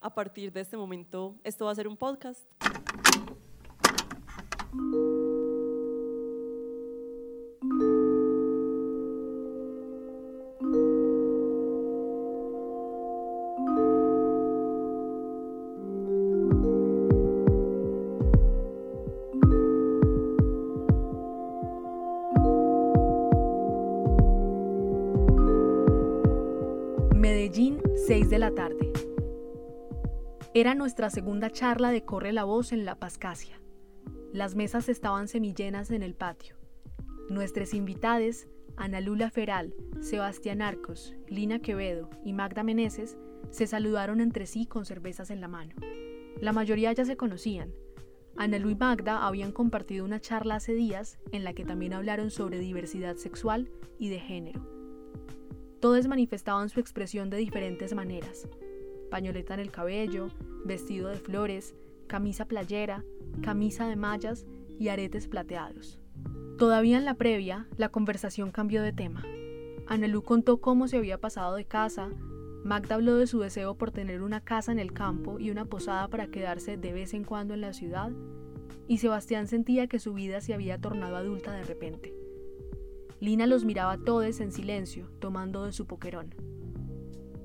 a partir de este momento esto va a ser un podcast. Era nuestra segunda charla de Corre la Voz en La Pascasia. Las mesas estaban semillenas en el patio. Nuestras invitadas, Ana Lula Feral, Sebastián Arcos, Lina Quevedo y Magda Meneses, se saludaron entre sí con cervezas en la mano. La mayoría ya se conocían. Ana Lu y Magda habían compartido una charla hace días en la que también hablaron sobre diversidad sexual y de género. Todos manifestaban su expresión de diferentes maneras. Pañoleta en el cabello, vestido de flores, camisa playera, camisa de mallas y aretes plateados. Todavía en la previa, la conversación cambió de tema. Anelú contó cómo se había pasado de casa, Magda habló de su deseo por tener una casa en el campo y una posada para quedarse de vez en cuando en la ciudad, y Sebastián sentía que su vida se había tornado adulta de repente. Lina los miraba todos en silencio, tomando de su poquerón.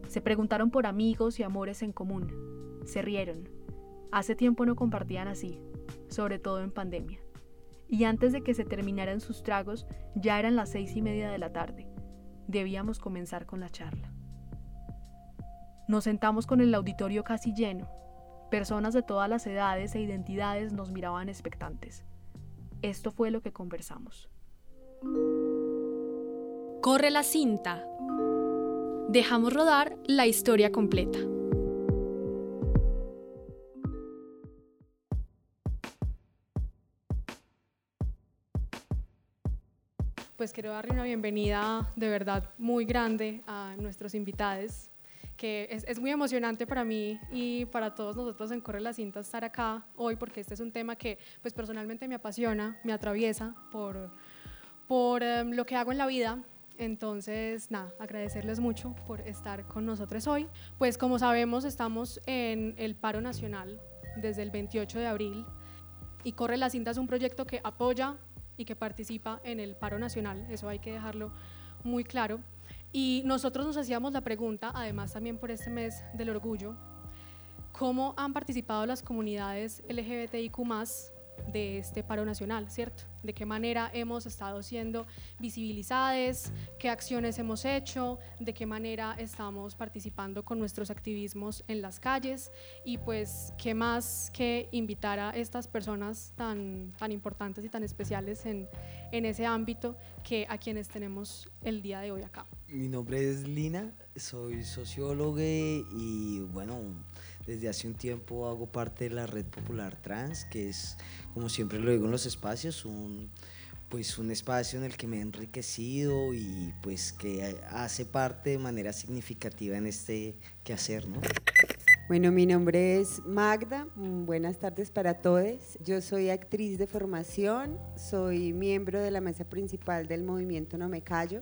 Se preguntaron por amigos y amores en común. Se rieron. Hace tiempo no compartían así, sobre todo en pandemia. Y antes de que se terminaran sus tragos, ya eran las seis y media de la tarde. Debíamos comenzar con la charla. Nos sentamos con el auditorio casi lleno. Personas de todas las edades e identidades nos miraban expectantes. Esto fue lo que conversamos. Corre la cinta. Dejamos rodar la historia completa. Pues quiero darle una bienvenida de verdad muy grande a nuestros invitados, que es, es, muy emocionante para mí y para todos nosotros en Corre la Cinta estar acá hoy, porque este es un tema que pues personalmente me apasiona, me atraviesa por, por um, lo que hago en la vida. Entonces, nada, agradecerles mucho por estar con nosotros hoy. Pues como sabemos, estamos en el paro nacional desde el 28 de abril y Corre la Cinta es un proyecto que apoya y que participa en el paro nacional, eso hay que dejarlo muy claro. Y nosotros nos hacíamos la pregunta, además también por este mes del orgullo, ¿cómo han participado las comunidades LGBTIQ de este paro nacional, ¿cierto? De qué manera hemos estado siendo visibilizadas, qué acciones hemos hecho, de qué manera estamos participando con nuestros activismos en las calles y pues qué más que invitar a estas personas tan, tan importantes y tan especiales en, en ese ámbito que a quienes tenemos el día de hoy acá. Mi nombre es Lina, soy socióloga y bueno, desde hace un tiempo hago parte de la Red Popular Trans, que es, como siempre lo digo en los espacios, un, pues un espacio en el que me he enriquecido y pues que hace parte de manera significativa en este quehacer, ¿no? Bueno, mi nombre es Magda, buenas tardes para todos. Yo soy actriz de formación, soy miembro de la mesa principal del movimiento No Me Callo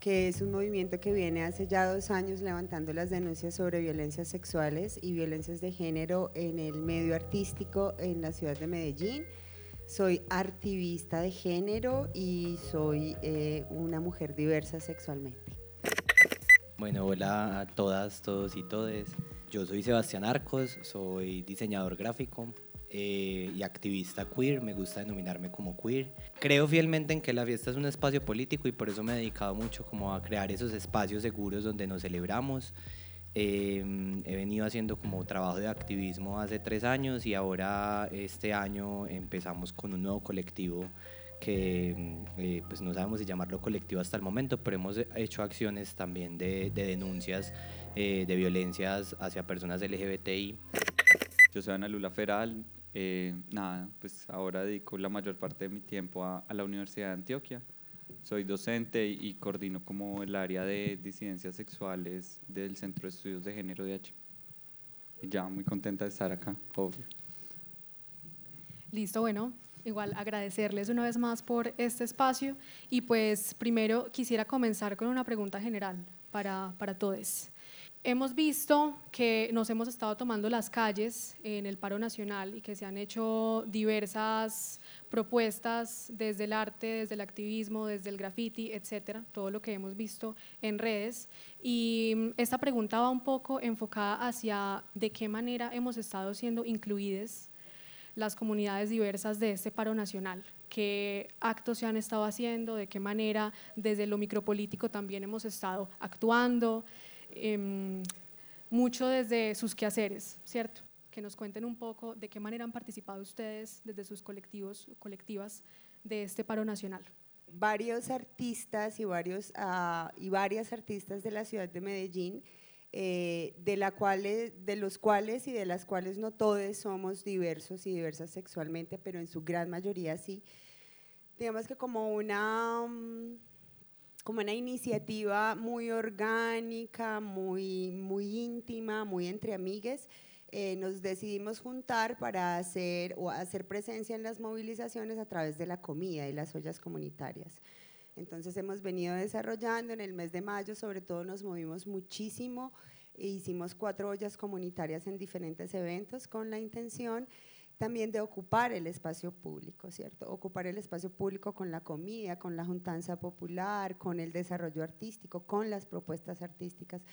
que es un movimiento que viene hace ya dos años levantando las denuncias sobre violencias sexuales y violencias de género en el medio artístico en la ciudad de Medellín. Soy activista de género y soy eh, una mujer diversa sexualmente. Bueno, hola a todas, todos y todes. Yo soy Sebastián Arcos, soy diseñador gráfico, eh, y activista queer, me gusta denominarme como queer. Creo fielmente en que la fiesta es un espacio político y por eso me he dedicado mucho como a crear esos espacios seguros donde nos celebramos. Eh, he venido haciendo como trabajo de activismo hace tres años y ahora este año empezamos con un nuevo colectivo que eh, pues no sabemos si llamarlo colectivo hasta el momento, pero hemos hecho acciones también de, de denuncias de violencias hacia personas LGBTI. Yo soy Ana Lula Feral, eh, nada, pues ahora dedico la mayor parte de mi tiempo a, a la Universidad de Antioquia. Soy docente y, y, coordino como el área de disidencias sexuales del Centro de Estudios de Género de H. Y ya muy contenta de estar acá, obvio. Listo, bueno, igual agradecerles una vez más por este espacio y pues primero quisiera comenzar con una pregunta general para, para todos. Hemos visto que nos hemos estado tomando las calles en el paro nacional y que se han hecho diversas propuestas desde el arte, desde el activismo, desde el graffiti, etcétera, todo lo que hemos visto en redes. Y esta pregunta va un poco enfocada hacia de qué manera hemos estado siendo incluidas las comunidades diversas de este paro nacional, qué actos se han estado haciendo, de qué manera desde lo micropolítico también hemos estado actuando. Em, mucho desde sus quehaceres, ¿cierto? Que nos cuenten un poco de qué manera han participado ustedes desde sus colectivos, colectivas de este paro nacional. Varios artistas y, varios, uh, y varias artistas de la ciudad de Medellín, eh, de, la cuales, de los cuales y de las cuales no todos somos diversos y diversas sexualmente, pero en su gran mayoría sí. Digamos que como una... Um, como una iniciativa muy orgánica, muy, muy íntima, muy entre amigues, eh, nos decidimos juntar para hacer, o hacer presencia en las movilizaciones a través de la comida y las ollas comunitarias. Entonces hemos venido desarrollando en el mes de mayo, sobre todo nos movimos muchísimo, e hicimos cuatro ollas comunitarias en diferentes eventos con la intención también de ocupar el espacio público, ¿cierto? Ocupar el espacio público con la comida, con la juntanza popular, con el desarrollo artístico, con las propuestas artísticas,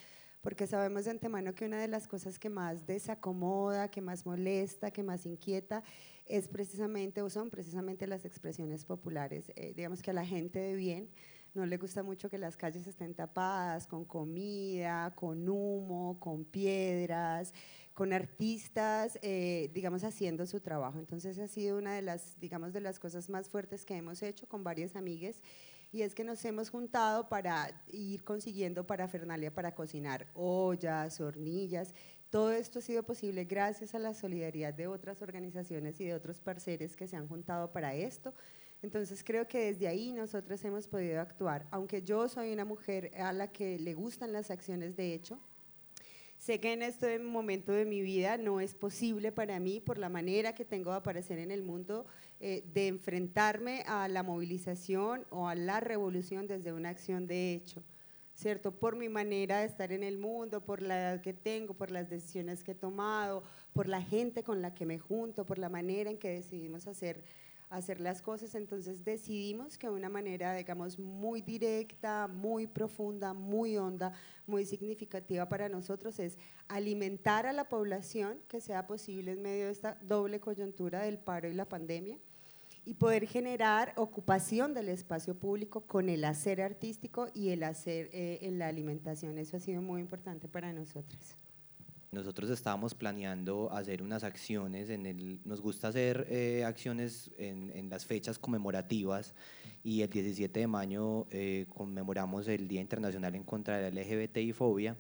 porque sabemos de antemano que una de las cosas que más desacomoda, que más molesta, que más inquieta, es precisamente o son precisamente las expresiones populares. Eh, digamos que a la gente de bien no le gusta mucho que las calles estén tapadas con comida, con humo, con piedras, con artistas, eh, digamos, haciendo su trabajo. Entonces ha sido una de las, digamos, de las cosas más fuertes que hemos hecho con varias amigas y es que nos hemos juntado para ir consiguiendo parafernalia para cocinar, ollas, hornillas. Todo esto ha sido posible gracias a la solidaridad de otras organizaciones y de otros parceres que se han juntado para esto. Entonces creo que desde ahí nosotros hemos podido actuar. Aunque yo soy una mujer a la que le gustan las acciones de hecho, Sé que en este momento de mi vida no es posible para mí, por la manera que tengo de aparecer en el mundo, eh, de enfrentarme a la movilización o a la revolución desde una acción de hecho, ¿cierto? Por mi manera de estar en el mundo, por la edad que tengo, por las decisiones que he tomado, por la gente con la que me junto, por la manera en que decidimos hacer hacer las cosas, entonces decidimos que una manera, digamos, muy directa, muy profunda, muy honda, muy significativa para nosotros es alimentar a la población que sea posible en medio de esta doble coyuntura del paro y la pandemia y poder generar ocupación del espacio público con el hacer artístico y el hacer eh, en la alimentación. Eso ha sido muy importante para nosotros. Nosotros estábamos planeando hacer unas acciones, en el, nos gusta hacer eh, acciones en, en, las fechas conmemorativas y el 17 de mayo eh, conmemoramos el Día Internacional en contra de la LGBTI-fobia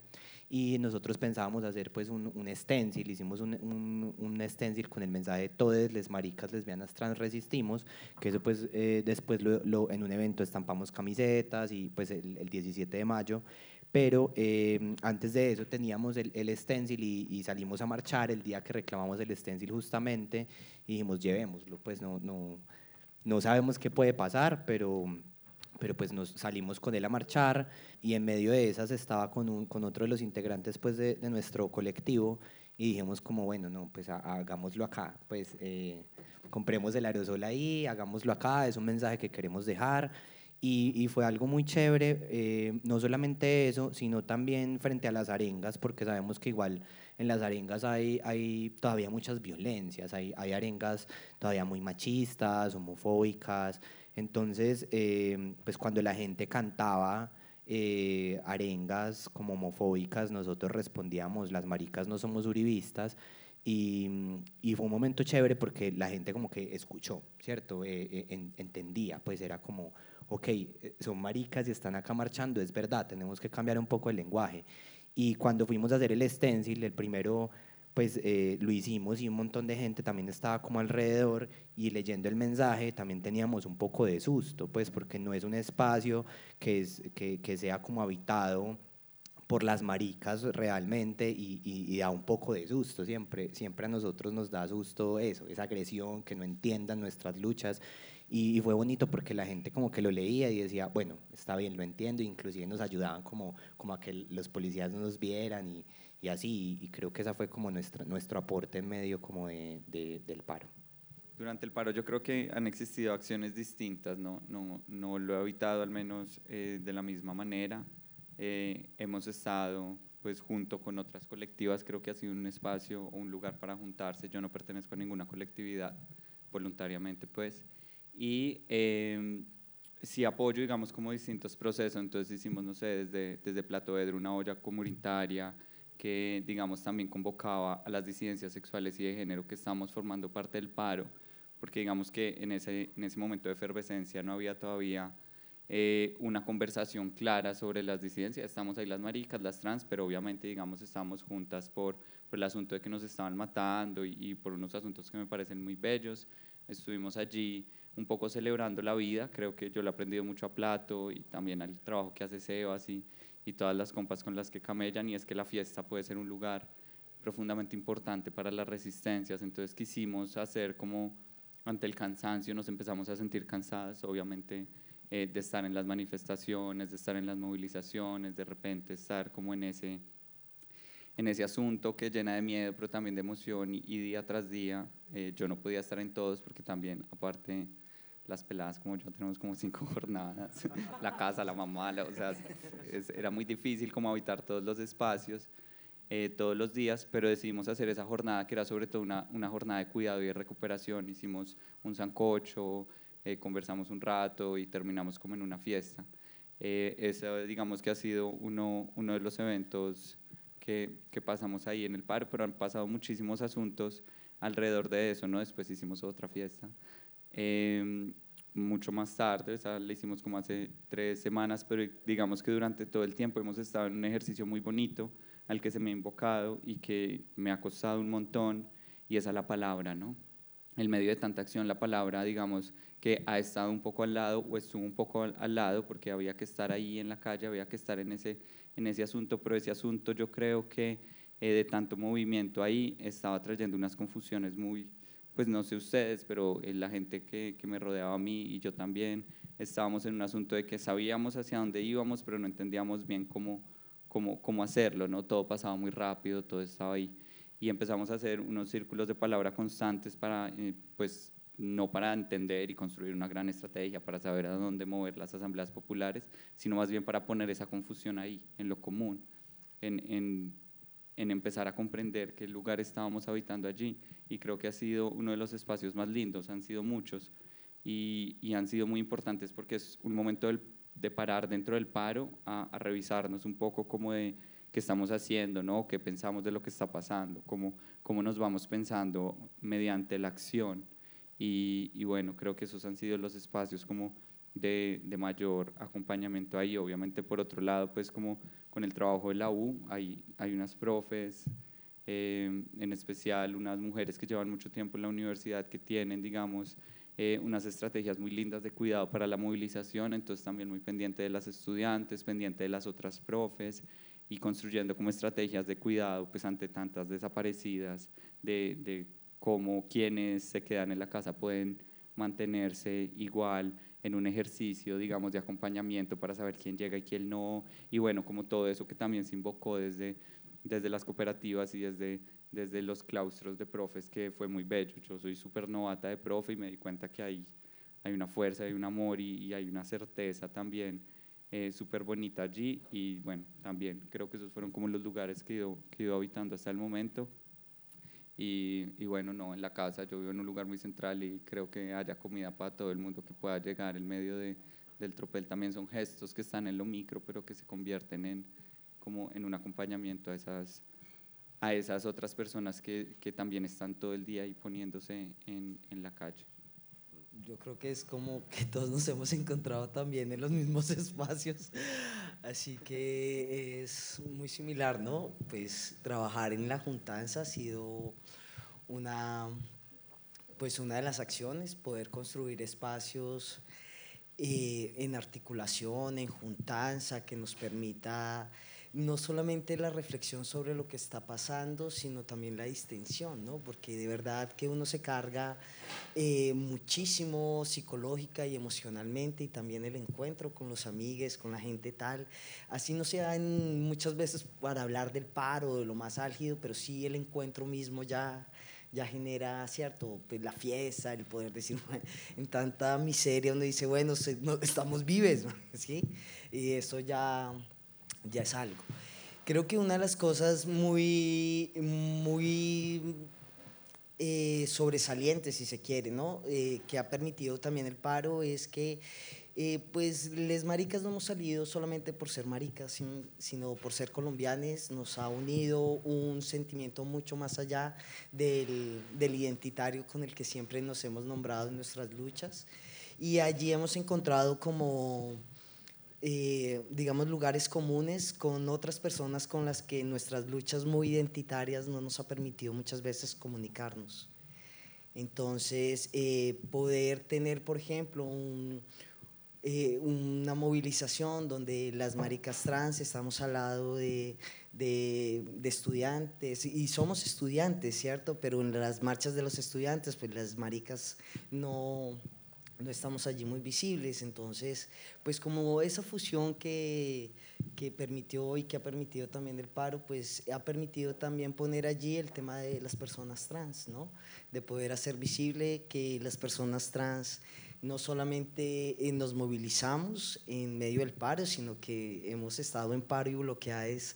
y nosotros pensábamos hacer pues un, un stencil, hicimos un, un, un, stencil con el mensaje todas les maricas, lesbianas, trans resistimos, que eso pues eh, después lo, lo, en un evento estampamos camisetas y pues el, el 17 de mayo pero eh, antes de eso teníamos el, el stencil y, y, salimos a marchar el día que reclamamos el stencil justamente y dijimos llevémoslo, pues no, no, no sabemos qué puede pasar, pero, pero pues nos salimos con él a marchar y en medio de esas estaba con, un, con otro de los integrantes pues de, de nuestro colectivo y dijimos como bueno, no, pues hagámoslo acá, pues eh, compremos el aerosol ahí, hagámoslo acá, es un mensaje que queremos dejar y, fue algo muy chévere, eh, no solamente eso, sino también frente a las arengas, porque sabemos que igual en las arengas hay, hay todavía muchas violencias, hay, hay arengas todavía muy machistas, homofóbicas. Entonces, eh, pues cuando la gente cantaba eh, arengas como homofóbicas, nosotros respondíamos, las maricas no somos uribistas. Y, y, fue un momento chévere porque la gente como que escuchó, ¿cierto? entendía, pues era como, ok, eh, son maricas y están acá marchando, es verdad, tenemos que cambiar un poco el lenguaje. Y cuando fuimos a hacer el stencil, el primero, pues eh, lo hicimos y un montón de gente también estaba como alrededor y leyendo el mensaje también teníamos un poco de susto, pues porque no es un espacio que, es, que, que sea como habitado por las maricas realmente y, y, y, da un poco de susto. Siempre, siempre a nosotros nos da susto eso, esa agresión, que no entiendan nuestras luchas. Y, fue bonito porque la gente como que lo leía y decía, bueno, está bien, lo entiendo, inclusive nos ayudaban como, como a que los policías no nos vieran y, y así, y creo que esa fue como nuestra, nuestro aporte en medio como de, del paro. Durante el paro yo creo que han existido acciones distintas, no, no, no lo he habitado al menos eh, de la misma manera. Eh, hemos estado pues junto con otras colectivas, creo que ha sido un espacio o un lugar para juntarse. Yo no pertenezco a ninguna colectividad voluntariamente, pues. Y eh, sí apoyo, digamos, como distintos procesos. Entonces hicimos, no sé, desde, desde Plato Edro, una olla comunitaria que, digamos, también convocaba a las disidencias sexuales y de género que estamos formando parte del paro, porque digamos que en ese, en ese momento de efervescencia no había todavía eh, una conversación clara sobre las disidencias. Estamos ahí las maricas, las trans, pero obviamente, digamos, estamos juntas por, por el asunto de que nos estaban matando y, por unos asuntos que me parecen muy bellos. Estuvimos allí un poco celebrando la vida, creo que yo le he aprendido mucho a Plato y también al trabajo que hace Sebas y, y todas las compas con las que camellan, y es que la fiesta puede ser un lugar profundamente importante para las resistencias. Entonces quisimos hacer como ante el cansancio, nos empezamos a sentir cansadas, obviamente eh, de estar en las manifestaciones, de estar en las movilizaciones, de repente estar como en ese, en ese asunto que llena de miedo, pero también de emoción y, día tras día. Eh, yo no podía estar en todos porque también, aparte, las peladas como yo tenemos como cinco jornadas, la casa, la mamá, o sea, era muy difícil como habitar todos los espacios. Eh, todos los días, pero decidimos hacer esa jornada que era sobre todo una, una jornada de cuidado y de recuperación. Hicimos un sancocho, eh, conversamos un rato y terminamos como en una fiesta. Eh, eso digamos que ha sido uno, uno de los eventos que, que, pasamos ahí en el paro, pero han pasado muchísimos asuntos alrededor de eso, ¿no? Después hicimos otra fiesta. Em, mucho más tarde, o sea, la hicimos como hace tres semanas, pero digamos que durante todo el tiempo hemos estado en un ejercicio muy bonito al que se me ha invocado y que me ha costado un montón, y es a la palabra, ¿no? El medio de tanta acción, la palabra, digamos, que ha estado un poco al lado o estuvo un poco al, lado porque había que estar ahí en la calle, había que estar en ese, en ese asunto, pero ese asunto yo creo que eh, de tanto movimiento ahí estaba trayendo unas confusiones muy, pues no sé ustedes, pero eh, la gente que, que, me rodeaba a mí y yo también estábamos en un asunto de que sabíamos hacia dónde íbamos, pero no entendíamos bien cómo, cómo, cómo hacerlo, ¿no? Todo pasaba muy rápido, todo estaba ahí. Y empezamos a hacer unos círculos de palabra constantes para, eh, pues, no para entender y construir una gran estrategia para saber a dónde mover las asambleas populares, sino más bien para poner esa confusión ahí, en lo común, en, en, empezar a comprender qué lugar estábamos habitando allí. Y creo que ha sido uno de los espacios más lindos, han sido muchos y, y han sido muy importantes porque es un momento de parar dentro del paro a, a revisarnos un poco como de qué estamos haciendo, ¿no? qué pensamos de lo que está pasando, cómo, cómo nos vamos pensando mediante la acción y, bueno, creo que esos han sido los espacios como de, de, mayor acompañamiento ahí. Obviamente, por otro lado, pues como con el trabajo de la U, hay, hay unas profes, eh, en especial unas mujeres que llevan mucho tiempo en la universidad, que tienen, digamos, eh, unas estrategias muy lindas de cuidado para la movilización, entonces también muy pendiente de las estudiantes, pendiente de las otras profes y construyendo como estrategias de cuidado pues ante tantas desaparecidas, de, de cómo quienes se quedan en la casa pueden mantenerse igual en un ejercicio, digamos, de acompañamiento para saber quién llega y quién no, y bueno, como todo eso que también se invocó desde, desde las cooperativas y desde, desde los claustros de profes, que fue muy bello. Yo soy súper novata de profe y me di cuenta que hay, hay una fuerza, hay un amor y, hay una certeza también eh, súper bonita allí, y bueno, también creo que esos fueron como los lugares que he que he ido habitando hasta el momento. Y, bueno, no, en la casa yo vivo en un lugar muy central y creo que haya comida para todo el mundo que pueda llegar. En medio de, del tropel también son gestos que están en lo micro, pero que se convierten en, como en un acompañamiento a esas, a esas otras personas que, que también están todo el día ahí poniéndose en, en la calle yo creo que es como que todos nos hemos encontrado también en los mismos espacios, así que es muy similar, ¿no? Pues trabajar en la juntanza ha sido una, pues una de las acciones, poder construir espacios eh, en articulación, en juntanza, que nos permita no solamente la reflexión sobre lo que está pasando, sino también la distensión, ¿no? Porque de verdad que uno se carga eh, muchísimo psicológica y emocionalmente y también el encuentro con los amigos, con la gente tal. Así no se dan muchas veces para hablar del paro, de lo más álgido, pero sí el encuentro mismo ya ya genera, ¿cierto? Pues la fiesta, el poder decir, en tanta miseria, uno dice, bueno, estamos vives, ¿sí? Y eso ya, ya es algo. Creo que una de las cosas muy, muy eh, si se quiere, ¿no? Eh, que ha permitido también el paro es que eh, pues les maricas no hemos salido solamente por ser maricas, sino por ser colombianes. Nos ha unido un sentimiento mucho más allá del, del, identitario con el que siempre nos hemos nombrado en nuestras luchas. Y allí hemos encontrado como, eh, digamos, lugares comunes con otras personas con las que nuestras luchas muy identitarias no nos ha permitido muchas veces comunicarnos. Entonces, eh, poder tener, por ejemplo, un, eh, una movilización donde las maricas trans estamos al lado de, de, estudiantes y somos estudiantes, ¿cierto? Pero en las marchas de los estudiantes, pues las maricas no, no estamos allí muy visibles. Entonces, pues como esa fusión que, que permitió y que ha permitido también el paro, pues ha permitido también poner allí el tema de las personas trans, ¿no? De poder hacer visible que las personas trans no solamente eh, nos movilizamos en medio del paro, sino que hemos estado en paro y bloqueadas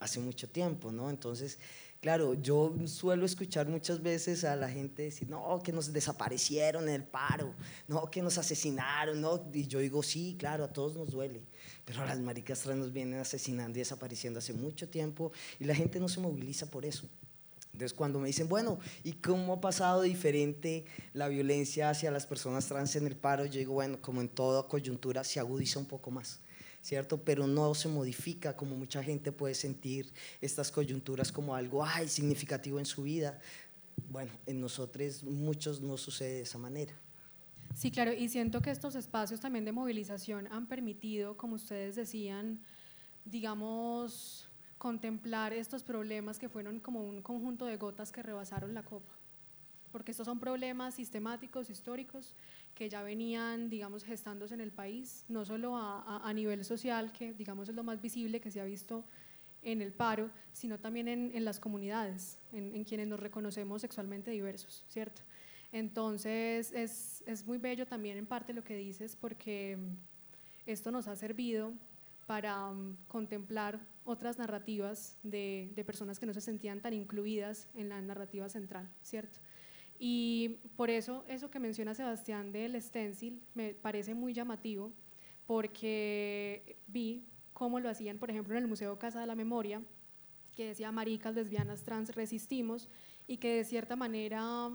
hace mucho tiempo, ¿no? Entonces, claro, yo suelo escuchar muchas veces a la gente decir, no, que nos desaparecieron en el paro, no, que nos asesinaron, ¿no? Y yo digo, sí, claro, a todos nos duele, pero a las maricas trans nos vienen asesinando y desapareciendo hace mucho tiempo y la gente no se moviliza por eso. Entonces, cuando me dicen, bueno, ¿y cómo ha pasado diferente la violencia hacia las personas trans en el paro? Yo digo, bueno, como en toda coyuntura, se agudiza un poco más, ¿cierto? Pero no se modifica como mucha gente puede sentir estas coyunturas como algo, ay, significativo en su vida. Bueno, en nosotros muchos no sucede de esa manera. Sí, claro, y siento que estos espacios también de movilización han permitido, como ustedes decían, digamos, contemplar estos problemas que fueron como un conjunto de gotas que rebasaron la copa, porque estos son problemas sistemáticos, históricos, que ya venían, digamos, gestándose en el país, no solo a, nivel social, que digamos es lo más visible que se ha visto en el paro, sino también en, las comunidades, en, quienes nos reconocemos sexualmente diversos, ¿cierto? Entonces, es, es muy bello también en parte lo que dices, porque esto nos ha servido para um, contemplar otras narrativas de, de, personas que no se sentían tan incluidas en la narrativa central, ¿cierto? Y por eso eso que menciona Sebastián del stencil me parece muy llamativo porque vi cómo lo hacían, por ejemplo, en el Museo Casa de la Memoria, que decía maricas, lesbianas, trans, resistimos, y que de cierta manera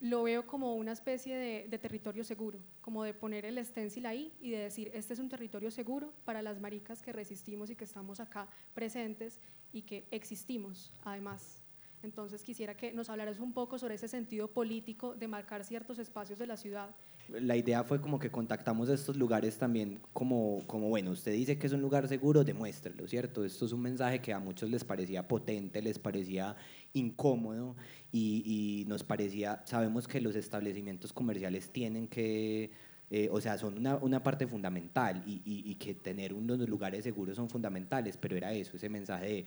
lo veo como una especie de, territorio seguro, como de poner el stencil ahí y de decir, este es un territorio seguro para las maricas que resistimos y que estamos acá presentes y que existimos además. Entonces quisiera que nos hablaras un poco sobre ese sentido político de marcar ciertos espacios de la ciudad. La idea fue como que contactamos estos lugares también como, como, bueno, usted dice que es un lugar seguro, demuéstrelo, ¿cierto? Esto es un mensaje que a muchos les parecía potente, les parecía incómodo y, nos parecía, sabemos que los establecimientos comerciales tienen que, eh, o sea, son una, una parte fundamental y, y, que tener unos lugares seguros son fundamentales, pero era eso, ese mensaje de,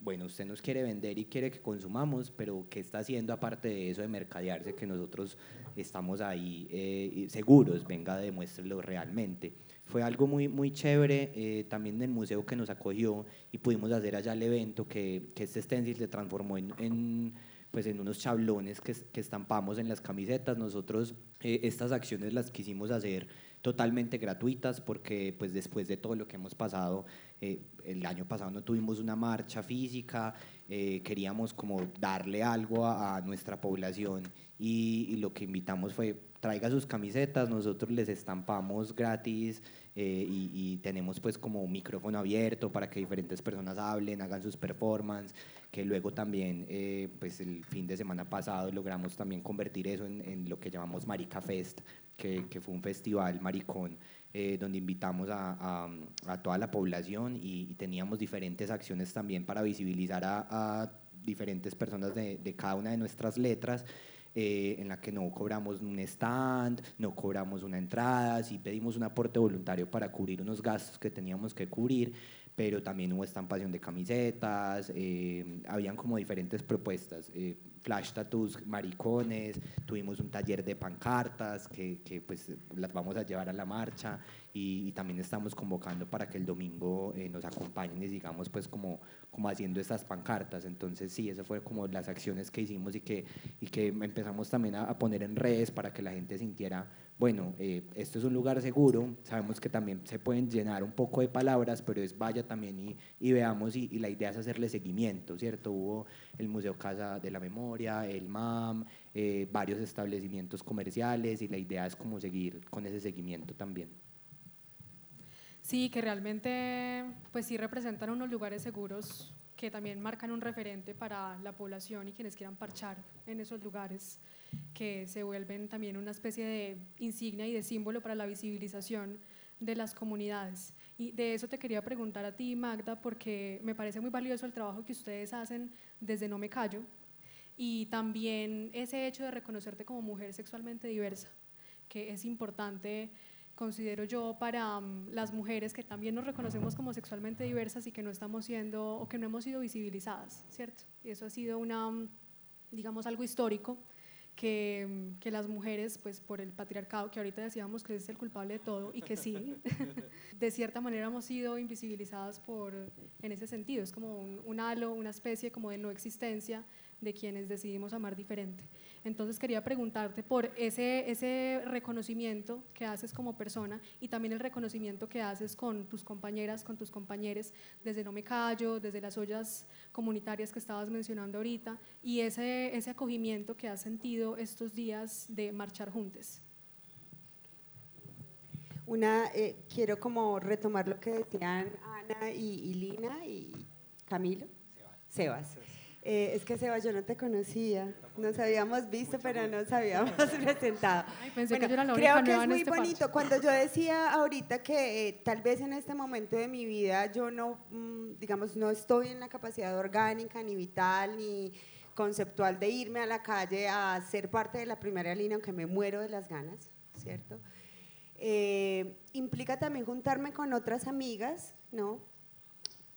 bueno, usted nos quiere vender y quiere que consumamos, pero ¿qué está haciendo aparte de eso de mercadearse que nosotros estamos ahí eh, seguros? Venga, demuéstrelo realmente. Fue algo muy, muy chévere eh, también del museo que nos acogió y pudimos hacer allá el evento que, que este stencil se transformó en, en pues en unos chablones que, que, estampamos en las camisetas. Nosotros eh, estas acciones las quisimos hacer totalmente gratuitas porque pues después de todo lo que hemos pasado, eh, el año pasado no tuvimos una marcha física, eh, queríamos como darle algo a, nuestra población y, lo que invitamos fue traiga sus camisetas, nosotros les estampamos gratis eh, y, tenemos pues como un micrófono abierto para que diferentes personas hablen, hagan sus performances, luego también eh, pues el fin de semana pasado logramos también convertir eso en, lo que llamamos Marica Fest, que, fue un festival maricón. Eh, donde invitamos a, toda la población y, teníamos diferentes acciones también para visibilizar a, diferentes personas de, de, cada una de nuestras letras eh, en la que no cobramos un stand, no cobramos una entrada, sí pedimos un aporte voluntario para cubrir unos gastos que teníamos que cubrir, pero también hubo estampación de camisetas, eh, habían como diferentes propuestas, eh, flash tattoos, maricones, tuvimos un taller de pancartas que, que, pues las vamos a llevar a la marcha y, también estamos convocando para que el domingo nos acompañen y sigamos pues como, como haciendo estas pancartas. Entonces sí, eso fue como las acciones que hicimos y que, y que empezamos también a, poner en redes para que la gente sintiera, bueno, eh, esto es un lugar seguro, sabemos que también se pueden llenar un poco de palabras, pero es vaya también y, veamos y, la idea es hacerle seguimiento, ¿cierto? Hubo el Museo Casa de la Memoria, el MAM, eh, varios establecimientos comerciales y la idea es como seguir con ese seguimiento también. Sí, que realmente pues sí representan unos lugares seguros que también marcan un referente para la población y quienes quieran parchar en esos lugares, que se vuelven también una especie de insignia y de símbolo para la visibilización de las comunidades. Y de eso te quería preguntar a ti, Magda, porque me parece muy valioso el trabajo que ustedes hacen desde No Me Callo y también ese hecho de reconocerte como mujer sexualmente diversa, que es importante considero yo, para mm, las mujeres que también nos reconocemos como sexualmente diversas y que no estamos siendo o que no hemos sido visibilizadas, ¿cierto? Y eso ha sido una, mm, digamos, algo histórico que, mm, que, las mujeres, pues por el patriarcado, que ahorita decíamos que es el culpable de todo y que sí, de cierta manera hemos sido invisibilizadas por, en ese sentido, es como un, un halo, una especie como de no existencia de quienes decidimos amar diferente. Entonces quería preguntarte por ese, ese reconocimiento que haces como persona y también el reconocimiento que haces con tus compañeras, con tus compañeros, desde No Me Callo, desde las ollas comunitarias que estabas mencionando ahorita, y ese, ese acogimiento que has sentido estos días de marchar juntos. Una, eh, quiero como retomar lo que decían Ana y, Lina y Camilo. Sebas. Sebas. Eh, es que Seba, yo no te conocía, nos habíamos visto, pero no nos habíamos presentado. pensé que yo era la creo que es muy este bonito. Cuando yo decía ahorita que eh, tal vez en este momento de mi vida yo no, mm, digamos, no estoy en la capacidad orgánica, ni vital, ni conceptual de irme a la calle a ser parte de la primera línea, aunque me muero de las ganas, ¿cierto? Eh, implica también juntarme con otras amigas, ¿no?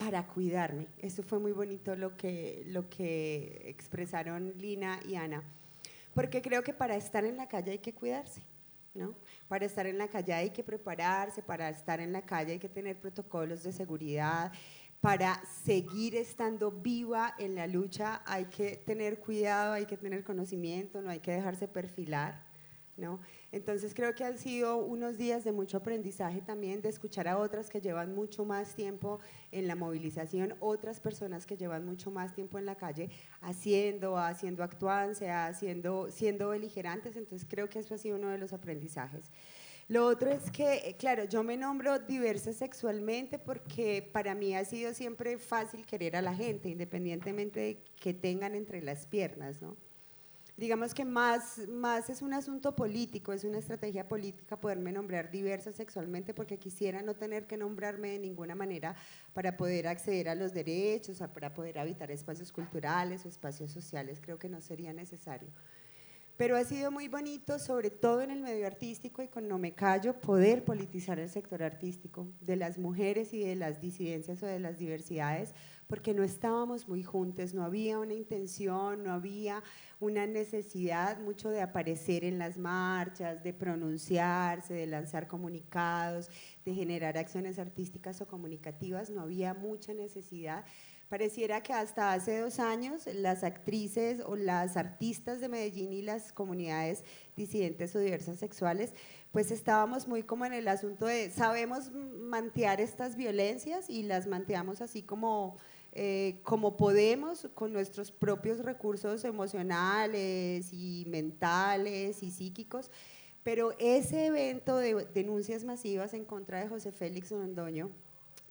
Para cuidarme. Eso fue muy bonito lo que, lo que expresaron Lina y Ana, porque creo que para estar en la calle hay que cuidarse. ¿No? Para estar en la calle hay que prepararse, para estar en la calle hay que tener protocolos de seguridad, para seguir estando viva en la lucha hay que tener cuidado, hay que tener conocimiento, no hay que dejarse perfilar. ¿no? Entonces creo que han sido unos días de mucho aprendizaje también, de escuchar a otras que llevan mucho más tiempo en la movilización, otras personas que llevan mucho más tiempo en la calle haciendo, haciendo actuancia, haciendo, siendo beligerantes, entonces creo que eso ha sido uno de los aprendizajes. Lo otro es que, eh, claro, yo me nombro diversa sexualmente porque para mí ha sido siempre fácil querer a la gente, independientemente de que tengan entre las piernas, ¿no? Digamos que más, más es un asunto político, es una estrategia política poderme nombrar diversa sexualmente porque quisiera no tener que nombrarme de ninguna manera para poder acceder a los derechos, para poder habitar espacios culturales o espacios sociales, creo que no sería necesario. Pero ha sido muy bonito, sobre todo en el medio artístico y con No Me Callo, poder politizar el sector artístico de las mujeres y de las disidencias o de las diversidades, porque no estábamos muy juntos, no había una intención, no había una necesidad mucho de aparecer en las marchas, de pronunciarse, de lanzar comunicados, de generar acciones artísticas o comunicativas, no había mucha necesidad. Pareciera que hasta hace dos años las actrices o las artistas de Medellín y las comunidades disidentes o diversas sexuales, pues estábamos muy como en el asunto de sabemos mantear estas violencias y las manteamos así como eh, como podemos con nuestros propios recursos emocionales y mentales y psíquicos, Pero ese evento de denuncias masivas en contra de José Félix Londoño,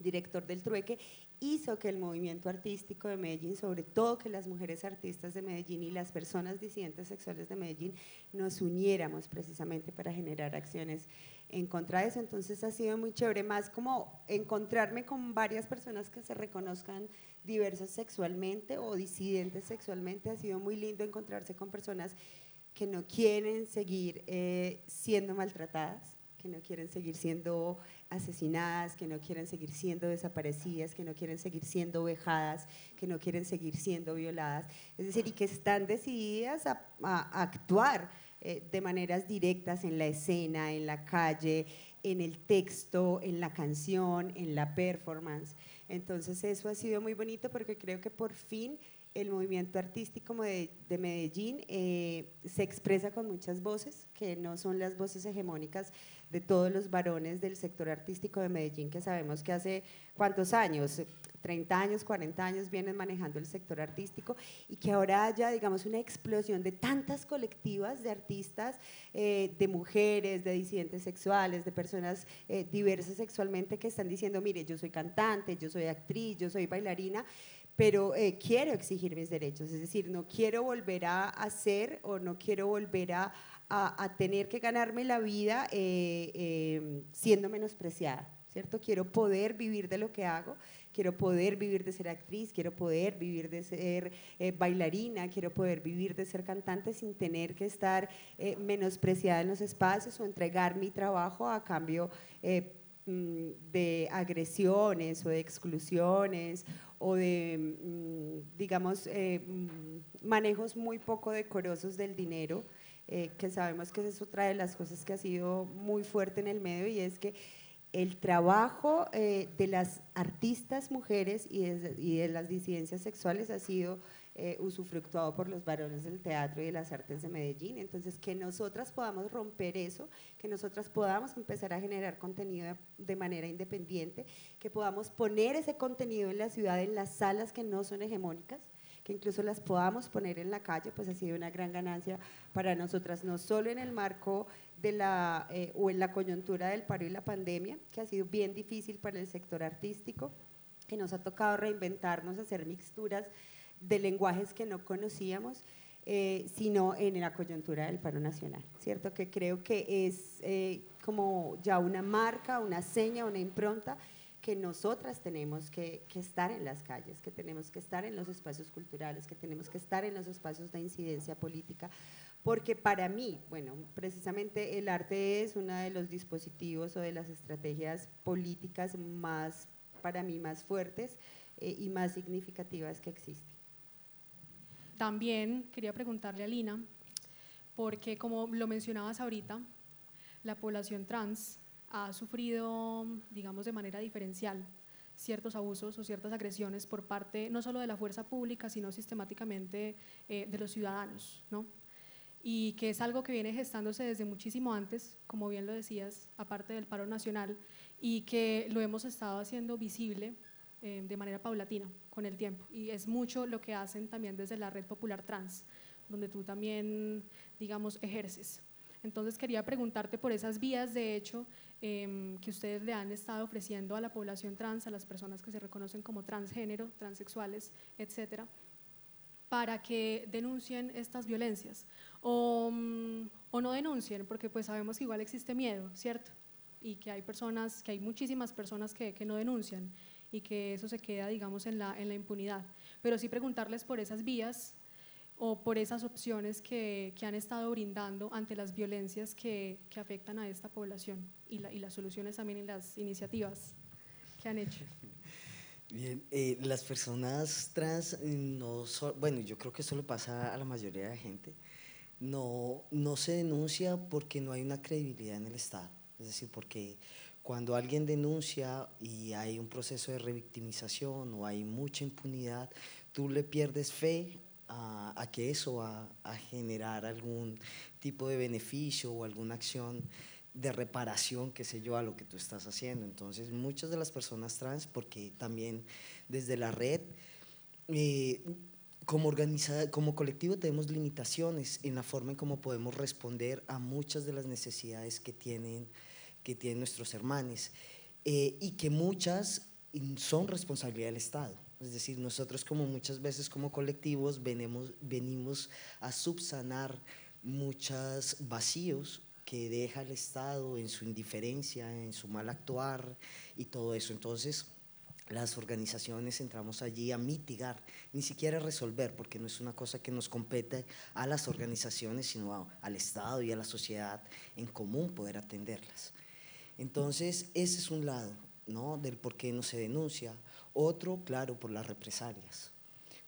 director del Trueque, hizo que el movimiento artístico de Medellín, sobre todo que las mujeres artistas de Medellín y las personas disidentes sexuales de Medellín, nos uniéramos precisamente para generar acciones en contra de eso. Entonces ha sido muy chévere, más como encontrarme con varias personas que se reconozcan diversas sexualmente o disidentes sexualmente. Ha sido muy lindo encontrarse con personas que no quieren seguir eh, siendo maltratadas, que no quieren seguir siendo asesinadas, que no quieren seguir siendo desaparecidas, que no quieren seguir siendo vejadas, que no quieren seguir siendo violadas, es decir, y que están decididas a, actuar eh, de maneras directas en la escena, en la calle, en el texto, en la canción, en la performance. Entonces eso ha sido muy bonito porque creo que por fin el movimiento artístico de, Medellín eh, se expresa con muchas voces, que no son las voces hegemónicas de todos los varones del sector artístico de Medellín, que sabemos que hace cuántos años, 30 años, 40 años vienen manejando el sector artístico y que ahora haya, digamos, una explosión de tantas colectivas de artistas, eh, de mujeres, de disidentes sexuales, de personas eh, diversas sexualmente que están diciendo, mire, yo soy cantante, yo soy actriz, yo soy bailarina pero eh, quiero exigir mis derechos, es decir, no quiero volver a hacer o no quiero volver a, a, tener que ganarme la vida eh, em, siendo menospreciada, ¿cierto? Quiero poder vivir de lo que hago, quiero poder vivir de ser actriz, quiero poder vivir de ser eh, bailarina, quiero poder vivir de ser cantante sin tener que estar eh, menospreciada en los espacios o entregar mi trabajo a cambio mm, de agresiones o de exclusiones o de, mm, digamos, mm, manejos muy poco decorosos del dinero. Eh, que sabemos que es otra de las cosas que ha sido muy fuerte en el medio y es que el trabajo eh, de las artistas mujeres y de, las disidencias sexuales ha sido eh, usufructuado por los varones del teatro y de las artes de Medellín. Entonces, que nosotras podamos romper eso, que nosotras podamos empezar a generar contenido de manera independiente, que podamos poner ese contenido en la ciudad, en las salas que no son hegemónicas, incluso las podamos poner en la calle, pues ha sido una gran ganancia para nosotras, no solo en el marco de la, eh, o en la coyuntura del paro y la pandemia, que ha sido bien difícil para el sector artístico, que nos ha tocado reinventarnos, hacer mixturas de lenguajes que no conocíamos, eh, sino en la coyuntura del paro nacional, ¿cierto? Que creo que es eh, como ya una marca, una seña, una impronta que nosotras tenemos que, estar en las calles, que tenemos que estar en los espacios culturales, que tenemos que estar en los espacios de incidencia política, porque para mí, bueno, precisamente el arte es uno de los dispositivos o de las estrategias políticas más, para mí, más fuertes eh, y más significativas que existen. También quería preguntarle a Lina, porque como lo mencionabas ahorita, la población trans ha sufrido, digamos, de manera diferencial ciertos abusos o ciertas agresiones por parte no solo de la fuerza pública, sino sistemáticamente eh, de los ciudadanos, ¿no? Y que es algo que viene gestándose desde muchísimo antes, como bien lo decías, aparte del paro nacional, y que lo hemos estado haciendo visible eh, de manera paulatina con el tiempo. Y es mucho lo que hacen también desde la Red Popular Trans, donde tú también, digamos, ejerces. Entonces quería preguntarte por esas vías, de hecho, Em, que ustedes le han estado ofreciendo a la población trans, a las personas que se reconocen como transgénero, transexuales, etcétera, para que denuncien estas violencias o, mm, no denuncien, porque pues sabemos que igual existe miedo, ¿cierto? Y que hay personas, que hay muchísimas personas que, que no denuncian y que eso se queda, digamos, en la, en la impunidad. Pero sí preguntarles por esas vías o por esas opciones que, que, han estado brindando ante las violencias que, que afectan a esta población y, y, las soluciones también y las iniciativas que han hecho. Bien, eh, las personas trans, no bueno, yo creo que eso le pasa a la mayoría de la gente, no, no se denuncia porque no hay una credibilidad en el Estado. Es decir, porque cuando alguien denuncia y hay un proceso de revictimización o hay mucha impunidad, tú le pierdes fe a, que eso va a generar algún tipo de beneficio o alguna acción de reparación, qué sé yo, a lo que tú estás haciendo. Entonces, muchas de las personas trans, porque también desde la red, eh, como, organiza, como colectivo tenemos limitaciones en la forma en cómo podemos responder a muchas de las necesidades que tienen, que tienen nuestros hermanos eh, y que muchas son responsabilidad del Estado. Es decir, nosotros como muchas veces como colectivos venimos, venimos a subsanar muchos vacíos que deja el Estado en su indiferencia, en su mal actuar y todo eso. Entonces, las organizaciones entramos allí a mitigar, ni siquiera a resolver, porque no es una cosa que nos compete a las organizaciones, sino al Estado y a la sociedad en común poder atenderlas. Entonces, ese es un lado ¿no? del por qué no se denuncia. Otro, claro, por las represalias.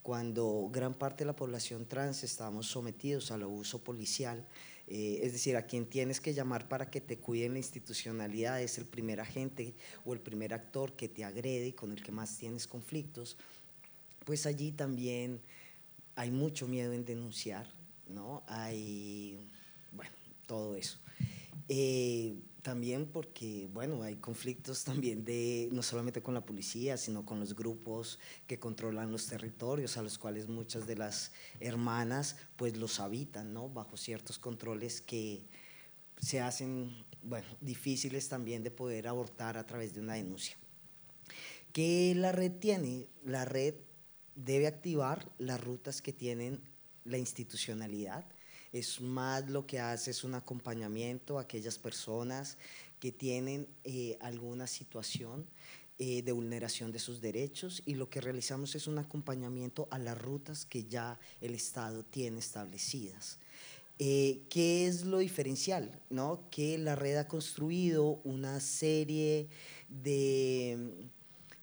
Cuando gran parte de la población trans estamos sometidos al abuso policial, eh, es decir, a quien tienes que llamar para que te cuide en la institucionalidad es el primer agente o el primer actor que te agrede y con el que más tienes conflictos, pues allí también hay mucho miedo en denunciar, ¿no? Hay, bueno, todo eso. Eh, también porque, bueno, hay conflictos también de, no solamente con la policía, sino con los grupos que controlan los territorios, a los cuales muchas de las hermanas pues los habitan, ¿no? Bajo ciertos controles que se hacen, bueno, difíciles también de poder abortar a través de una denuncia. ¿Qué la red tiene? La red debe activar las rutas que tienen la institucionalidad, es más lo que hace es un acompañamiento a aquellas personas que tienen eh, alguna situación eh, de vulneración de sus derechos y lo que realizamos es un acompañamiento a las rutas que ya el Estado tiene establecidas. Eh, ¿Qué es lo diferencial? ¿no? Que la red ha construido una serie de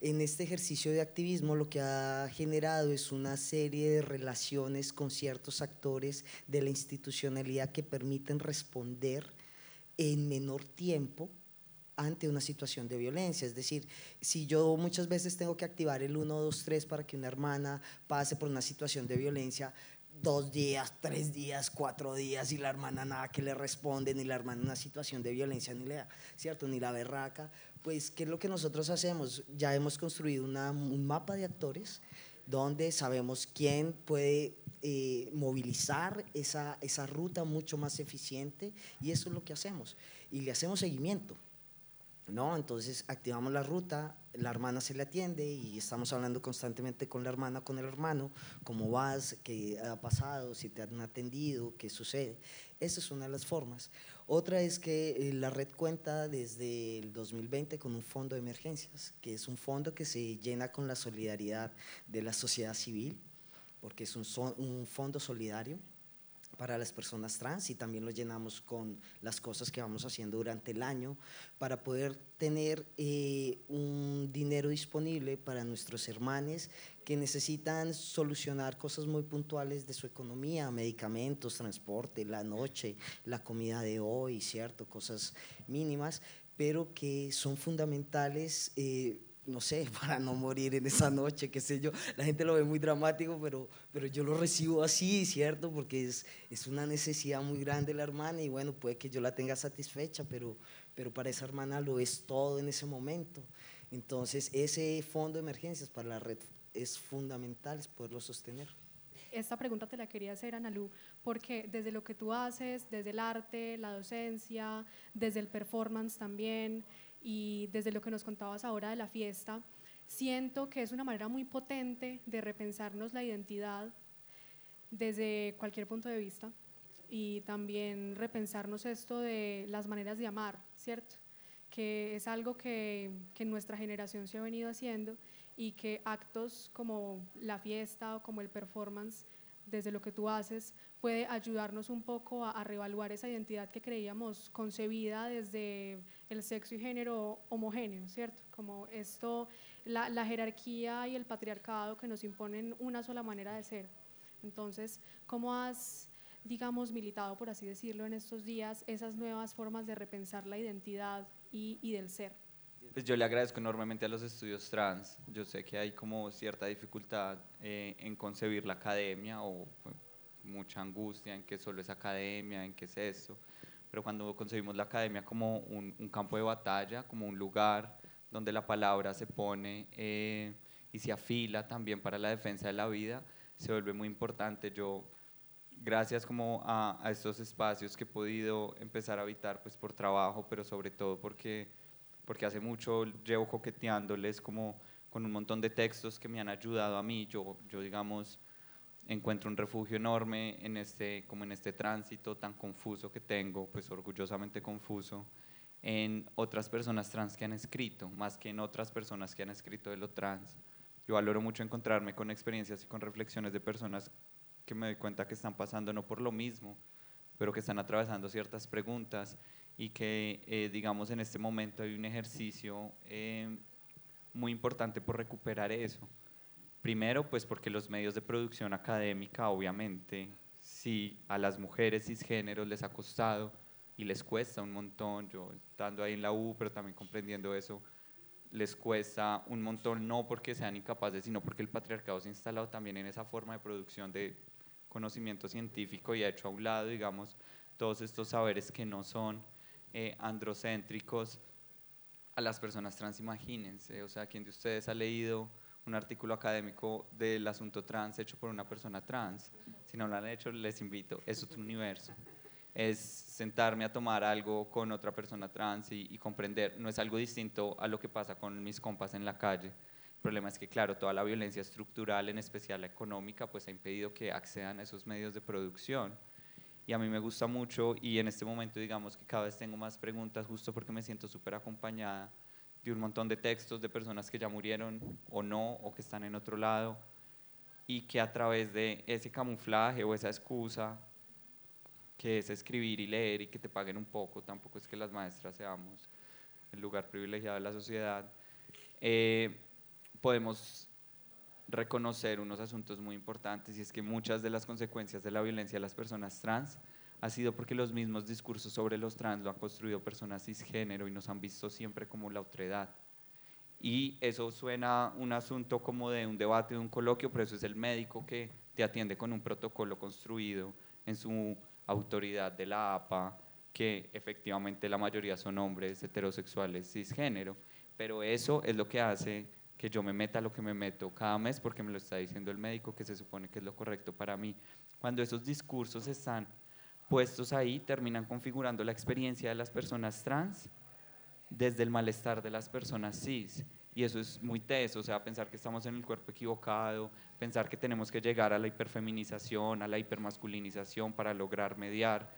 en este ejercicio de activismo lo que ha generado es una serie de relaciones con ciertos actores de la institucionalidad que permiten responder en menor tiempo ante una situación de violencia. Es decir, si yo muchas veces tengo que activar el 1, 2, 3 para que una hermana pase por una situación de violencia, dos días, tres días, cuatro días y la hermana nada que le responde, ni la hermana una situación de violencia ni le da, ¿cierto? Ni la berraca. Pues, ¿qué es lo que nosotros hacemos? Ya hemos construido un mapa de actores donde sabemos quién puede eh, movilizar esa, esa ruta mucho más eficiente y eso es lo que hacemos. Y le hacemos seguimiento. ¿No? Entonces activamos la ruta, la hermana se le atiende y estamos hablando constantemente con la hermana, con el hermano, cómo vas, qué ha pasado, si te han atendido, qué sucede. Esa es una de las formas. Otra es que eh, la red cuenta desde el 2020 con un fondo de emergencias, que es un fondo que se llena con la solidaridad de la sociedad civil, porque es un, un fondo solidario para las personas trans y también lo llenamos con las cosas que vamos haciendo durante el año para poder tener eh, un dinero disponible para nuestros hermanos que necesitan solucionar cosas muy puntuales de su economía, medicamentos, transporte, la noche, la comida de hoy, ¿cierto? Cosas mínimas, pero que son fundamentales. Eh, no sé, para no morir en esa noche, qué sé yo. La gente lo ve muy dramático, pero, pero yo lo recibo así, ¿cierto? Porque es, es una necesidad muy grande la hermana y bueno, puede que yo la tenga satisfecha, pero, pero para esa hermana lo es todo en ese momento. Entonces, ese fondo de emergencias para la red es fundamental, es poderlo sostener. Esta pregunta te la quería hacer, Analu, porque desde lo que tú haces, desde el arte, la docencia, desde el performance también, y desde lo que nos contabas ahora de la fiesta, siento que es una manera muy potente de repensarnos la identidad desde cualquier punto de vista y también repensarnos esto de las maneras de amar, ¿cierto? Que es algo que, que nuestra generación se ha venido haciendo y que actos como la fiesta o como el performance desde lo que tú haces, puede ayudarnos un poco a, reevaluar esa identidad que creíamos concebida desde el sexo y género homogéneo, ¿cierto? Como esto, la, la jerarquía y el patriarcado que nos imponen una sola manera de ser. Entonces, ¿cómo has, digamos, militado, por así decirlo, en estos días esas nuevas formas de repensar la identidad y, y del ser? Pues yo le agradezco enormemente a los estudios trans. Yo sé que hay como cierta dificultad eh, en concebir la academia o pues, mucha angustia en que solo es academia, en qué es esto. Pero cuando concebimos la academia como un, campo de batalla, como un lugar donde la palabra se pone eh, y se afila también para la defensa de la vida, se vuelve muy importante. Yo, gracias como a, a estos espacios que he podido empezar a habitar, pues por trabajo, pero sobre todo porque, porque hace mucho llevo coqueteándoles como con un montón de textos que me han ayudado a mí. Yo, yo digamos, encuentro un refugio enorme en este, como en este tránsito tan confuso que tengo, pues orgullosamente confuso, en otras personas trans que han escrito, más que en otras personas que han escrito de lo trans. Yo valoro mucho encontrarme con experiencias y con reflexiones de personas que me doy cuenta que están pasando no por lo mismo, pero que están atravesando ciertas preguntas y que, eh, digamos, en este momento hay un ejercicio eh, muy importante por recuperar eso. Primero, pues porque los medios de producción académica, obviamente, si a las mujeres cisgéneros les ha costado y les cuesta un montón, yo estando ahí en la U, pero también comprendiendo eso, les cuesta un montón, no porque sean incapaces, sino porque el patriarcado se ha instalado también en esa forma de producción de conocimiento científico y ha hecho a un lado, digamos, todos estos saberes que no son eh, androcéntricos a las personas trans, imagínense, o sea, ¿quién de ustedes ha leído un artículo académico del asunto trans hecho por una persona trans? Si no lo han hecho, les invito, es otro universo. Es sentarme a tomar algo con otra persona trans y, y comprender, no es algo distinto a lo que pasa con mis compas en la calle. El problema es que, claro, toda la violencia estructural, en especial la económica, pues ha impedido que accedan a esos medios de producción y a mí me gusta mucho y en este momento digamos que cada vez tengo más preguntas justo porque me siento súper acompañada de un montón de textos de personas que ya murieron o no o que están en otro lado y que a través de ese camuflaje o esa excusa que es escribir y leer y que te paguen un poco, tampoco es que las maestras seamos el lugar privilegiado de la sociedad, eh, podemos reconocer unos asuntos muy importantes y es que muchas de las consecuencias de la violencia de las personas trans ha sido porque los mismos discursos sobre los trans lo han construido personas cisgénero y nos han visto siempre como la otredad. Y eso suena un asunto como de un debate, de un coloquio, pero eso es el médico que te atiende con un protocolo construido en su autoridad de la APA, que efectivamente la mayoría son hombres heterosexuales cisgénero. Pero eso es lo que hace que yo me meta lo que me meto cada mes porque me lo está diciendo el médico que se supone que es lo correcto para mí. Cuando esos discursos están puestos ahí, terminan configurando la experiencia de las personas trans desde el malestar de las personas cis. Y eso es muy teso, o sea, pensar que estamos en el cuerpo equivocado, pensar que tenemos que llegar a la hiperfeminización, a la hipermasculinización para lograr mediar,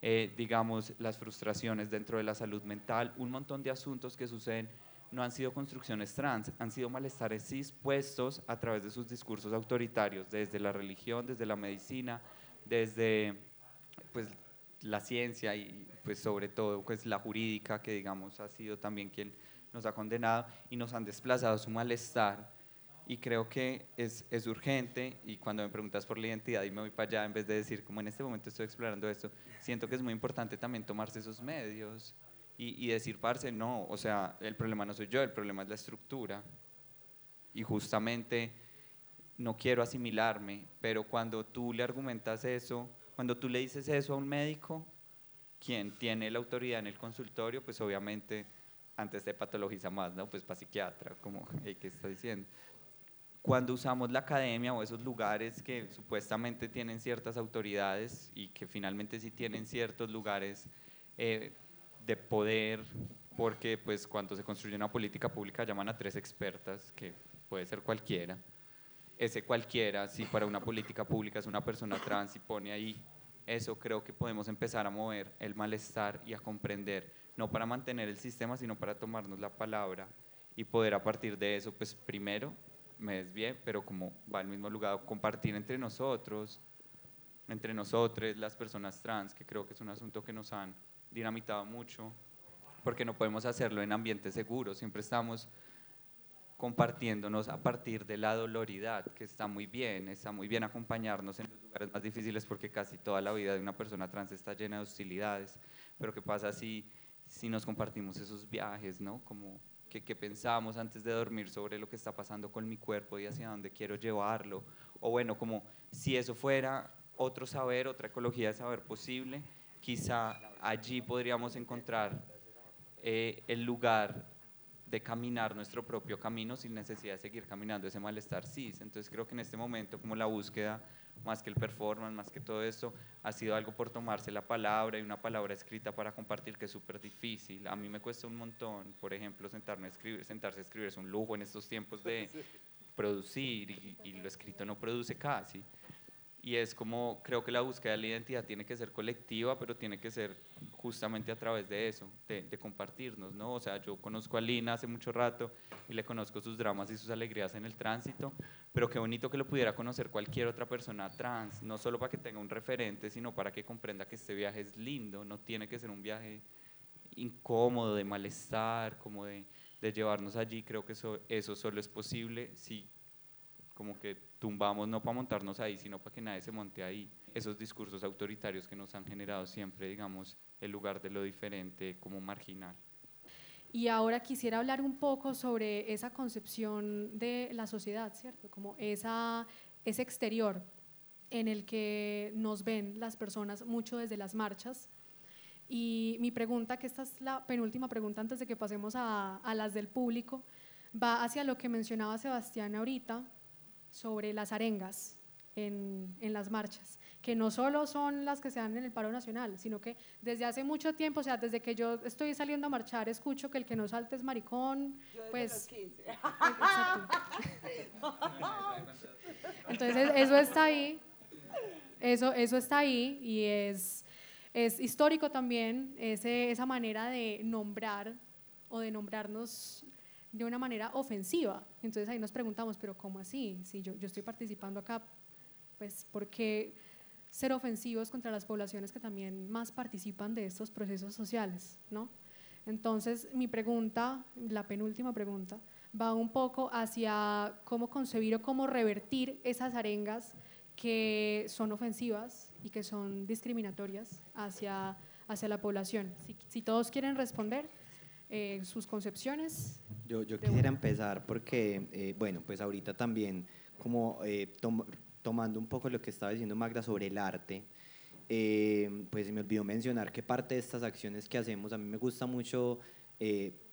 eh, digamos, las frustraciones dentro de la salud mental, un montón de asuntos que suceden no han sido construcciones trans, han sido malestares cis puestos a través de sus discursos autoritarios, desde la religión, desde la medicina, desde pues, la ciencia y pues, sobre todo pues, la jurídica, que digamos ha sido también quien nos ha condenado y nos han desplazado su malestar. Y creo que es, es urgente, y cuando me preguntas por la identidad y me voy para allá, en vez de decir, como en este momento estoy explorando esto, siento que es muy importante también tomarse esos medios, y, decir, parce, no, o sea, el problema no soy yo, el problema es la estructura. Y justamente no quiero asimilarme, pero cuando tú le argumentas eso, cuando tú le dices eso a un médico, quien tiene la autoridad en el consultorio, pues obviamente antes de patologiza más, ¿no? Pues para psiquiatra, como, ¿qué está diciendo? Cuando usamos la academia o esos lugares que supuestamente tienen ciertas autoridades y que finalmente sí tienen ciertos lugares eh, de poder, porque pues cuando se construye una política pública llaman a tres expertas, que puede ser cualquiera. Ese cualquiera, si para una política pública es una persona trans y pone ahí eso, creo que podemos empezar a mover el malestar y a comprender, no para mantener el sistema, sino para tomarnos la palabra y poder a partir de eso, pues primero, me bien pero como va al mismo lugar, compartir entre nosotros, entre nosotros, las personas trans, que creo que es un asunto que nos han dinamitado mucho, porque no podemos hacerlo en ambientes seguros, siempre estamos compartiéndonos a partir de la doloridad, que está muy bien, está muy bien acompañarnos en los lugares más difíciles porque casi toda la vida de una persona trans está llena de hostilidades, pero ¿qué pasa si, si nos compartimos esos viajes, ¿no? Como que, pensamos antes de dormir sobre lo que está pasando con mi cuerpo y hacia dónde quiero llevarlo, o bueno, como si eso fuera otro saber, otra ecología de saber posible, quizá allí podríamos encontrar eh, el lugar de caminar nuestro propio camino sin necesidad de seguir caminando ese malestar cis. Entonces creo que en este momento como la búsqueda, más que el performance, más que todo esto, ha sido algo por tomarse la palabra y una palabra escrita para compartir que es súper difícil. A mí me cuesta un montón, por ejemplo, sentarme a escribir, sentarse a escribir es un lujo en estos tiempos de producir y, y lo escrito no produce casi y es como creo que la búsqueda de la identidad tiene que ser colectiva, pero tiene que ser justamente a través de eso, de, compartirnos, ¿no? O sea, yo conozco a Lina hace mucho rato y le conozco sus dramas y sus alegrías en el tránsito, pero qué bonito que lo pudiera conocer cualquier otra persona trans, no solo para que tenga un referente, sino para que comprenda que este viaje es lindo, no tiene que ser un viaje incómodo, de malestar, como de, de llevarnos allí, creo que eso, eso solo es posible si como que tumbamos no para montarnos ahí, sino para que nadie se monte ahí. Esos discursos autoritarios que nos han generado siempre, digamos, el lugar de lo diferente como marginal. Y ahora quisiera hablar un poco sobre esa concepción de la sociedad, ¿cierto? Como esa, ese exterior en el que nos ven las personas mucho desde las marchas. Y mi pregunta, que esta es la penúltima pregunta antes de que pasemos a, a las del público, va hacia lo que mencionaba Sebastián ahorita, sobre las arengas en, en, las marchas, que no solo son las que se dan en el paro nacional, sino que desde hace mucho tiempo, o sea, desde que yo estoy saliendo a marchar, escucho que el que no salte es maricón, pues... Entonces, eso está ahí, eso, eso está ahí y es, es histórico también ese, esa manera de nombrar o de nombrarnos de una manera ofensiva. Entonces ahí nos preguntamos, pero ¿cómo así? Si yo, yo estoy participando acá, pues ¿por qué ser ofensivos contra las poblaciones que también más participan de estos procesos sociales? ¿no? Entonces mi pregunta, la penúltima pregunta, va un poco hacia cómo concebir o cómo revertir esas arengas que son ofensivas y que son discriminatorias hacia, hacia la población. Si, si todos quieren responder, eh, sus concepciones. Yo, yo quisiera empezar porque, eh, bueno, pues ahorita también como eh, tomando un poco lo que estaba diciendo Magda sobre el arte, pues se me olvidó mencionar que parte de estas acciones que hacemos, a mí me gusta mucho,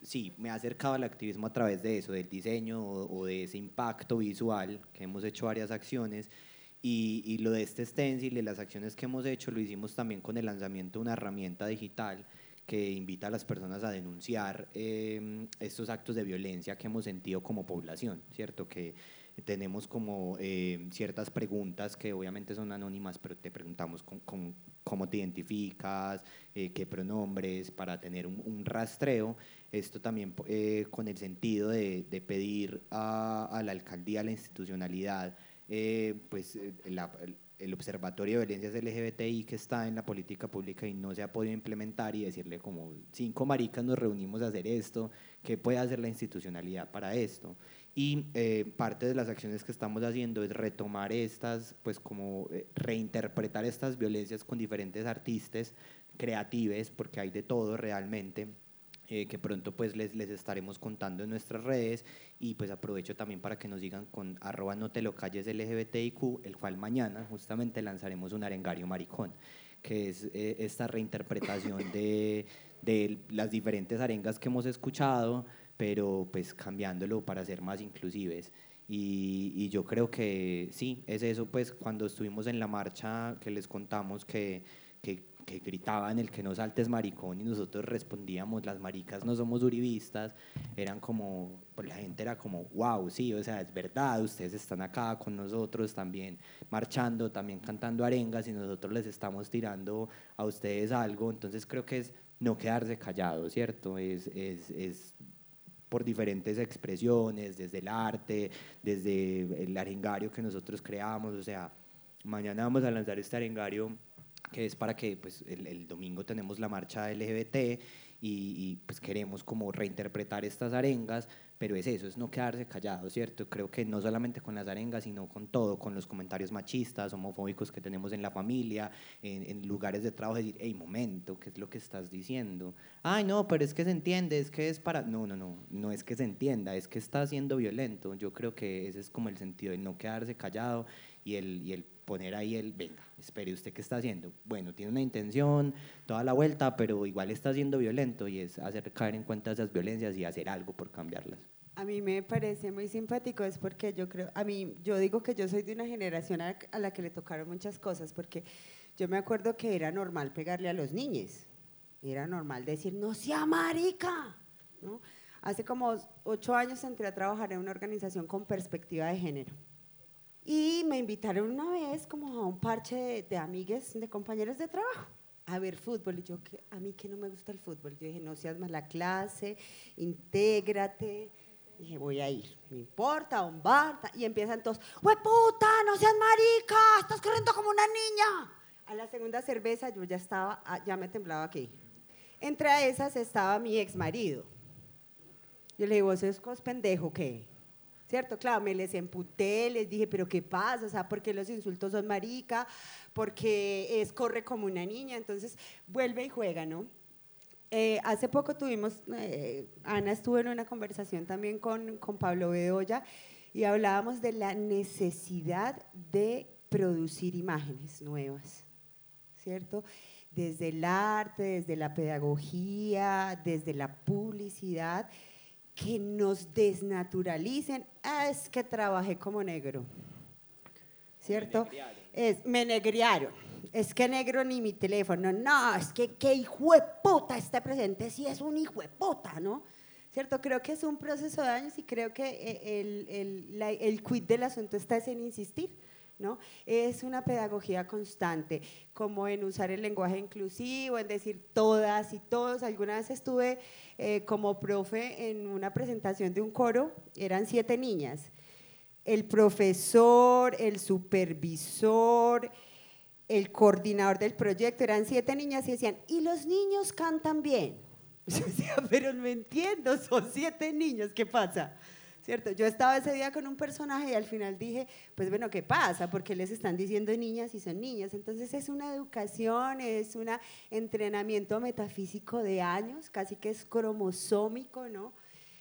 sí, me ha acercado al activismo a través de eso, del diseño o, de ese impacto visual, que hemos hecho varias acciones, y, y, lo de este stencil y las acciones que hemos hecho lo hicimos también con el lanzamiento de una herramienta digital que invita a las personas a denunciar em, estos actos de violencia que hemos sentido como población, ¿cierto? Que tenemos como em, ciertas preguntas que obviamente son anónimas, pero te preguntamos con, cómo te identificas, eh, qué pronombres, para tener un, rastreo. Esto también eh, con el sentido de, pedir a, la alcaldía, a la institucionalidad, eh, pues el Observatorio de Violencias LGBTI que está en la política pública y no se ha podido implementar y decirle como cinco maricas nos reunimos a hacer esto, ¿qué puede hacer la institucionalidad para esto? Y eh, parte de las acciones que estamos haciendo es retomar estas, pues como eh, reinterpretar estas violencias con diferentes artistas creativos, porque hay de todo realmente eh, que pronto pues les, les estaremos contando en nuestras redes. Y pues aprovecho también para que nos sigan con arroba no te lo calles LGBTIQ, el cual mañana justamente lanzaremos un arengario maricón, que es eh, esta reinterpretación de, de las diferentes arengas que hemos escuchado, pero pues cambiándolo para ser más inclusives. Y, y, yo creo que sí, es eso, pues cuando estuvimos en la marcha que les contamos que, que que gritaban el que no saltes maricón y nosotros respondíamos, las maricas no somos uribistas, eran como, pues la gente era como, wow, sí, o sea, es verdad, ustedes están acá con nosotros también marchando, también cantando arengas y nosotros les estamos tirando a ustedes algo, entonces creo que es no quedarse callado, ¿cierto? Es, es, es por diferentes expresiones, desde el arte, desde el arengario que nosotros creamos, o sea, mañana vamos a lanzar este arengario que es para que pues, el, domingo tenemos la marcha LGBT y, pues queremos como reinterpretar estas arengas, pero es eso, es no quedarse callado, ¿cierto? Creo que no solamente con las arengas, sino con todo, con los comentarios machistas, homofóbicos que tenemos en la familia, en, lugares de trabajo, decir, hey, momento, ¿qué es lo que estás diciendo? Ay, no, pero es que se entiende, es que es para... No, no, no, no es que se entienda, es que está siendo violento. Yo creo que ese es como el sentido de no quedarse callado y el, y el poner ahí el, venga, espere, ¿usted qué está haciendo? Bueno, tiene una intención, toda la vuelta, pero igual está siendo violento y es hacer caer en cuenta esas violencias y hacer algo por cambiarlas. A mí me parece muy simpático, es porque yo creo, a mí, yo digo que yo soy de una generación a, la que le tocaron muchas cosas, porque yo me acuerdo que era normal pegarle a los niños, era normal decir, no sea marica. Hace como ocho años entré a trabajar en una organización con perspectiva de género. Y me invitaron una vez como a un parche de, de amigues, de compañeros de trabajo, a ver fútbol. Y yo, a mí que no me gusta el fútbol. Yo dije, no seas mala clase, intégrate. Dije, voy a ir, no importa, un bar. Y empiezan todos, puta, no seas marica! ¡Estás corriendo como una niña! A la segunda cerveza yo ya estaba, ah, ya me temblaba aquí. Entre esas estaba mi ex marido. Yo le digo, ¿vos sos pendejo qué? ¿Cierto? Claro, me les emputé, les dije, pero ¿qué pasa? O sea, ¿por qué los insultos son marica? Porque es corre como una niña. Entonces, vuelve y juega, ¿no? Eh, hace poco tuvimos, eh, Ana estuvo en una conversación también con, con Pablo Bedoya y hablábamos de la necesidad de producir imágenes nuevas, ¿cierto? Desde el arte, desde la pedagogía, desde la publicidad, que nos desnaturalicen. Ah, es que trabajé como negro, ¿cierto? Me es, me negriaron. Es que negro ni mi teléfono. No, es que qué hijo de puta este presente sí es un hijo de puta, ¿no? ¿Cierto? Creo que es un proceso de años y creo que eh, el, el, la, el quid del asunto está en insistir ¿no? Es una pedagogía constante, como en usar el lenguaje inclusivo, en decir todas y todos. Alguna vez estuve eh, como profe en una presentación de un coro, eran siete niñas. El profesor, el supervisor, el coordinador del proyecto, eran siete niñas y decían, y los niños cantan bien. Yo decía, pero no entiendo, son siete niños, ¿qué pasa? ¿Cierto? Yo estaba ese día con un personaje y al final dije, pues bueno, ¿qué pasa? Porque les están diciendo niñas y son niñas. Entonces es una educación, es un entrenamiento metafísico de años, casi que es cromosómico, ¿no?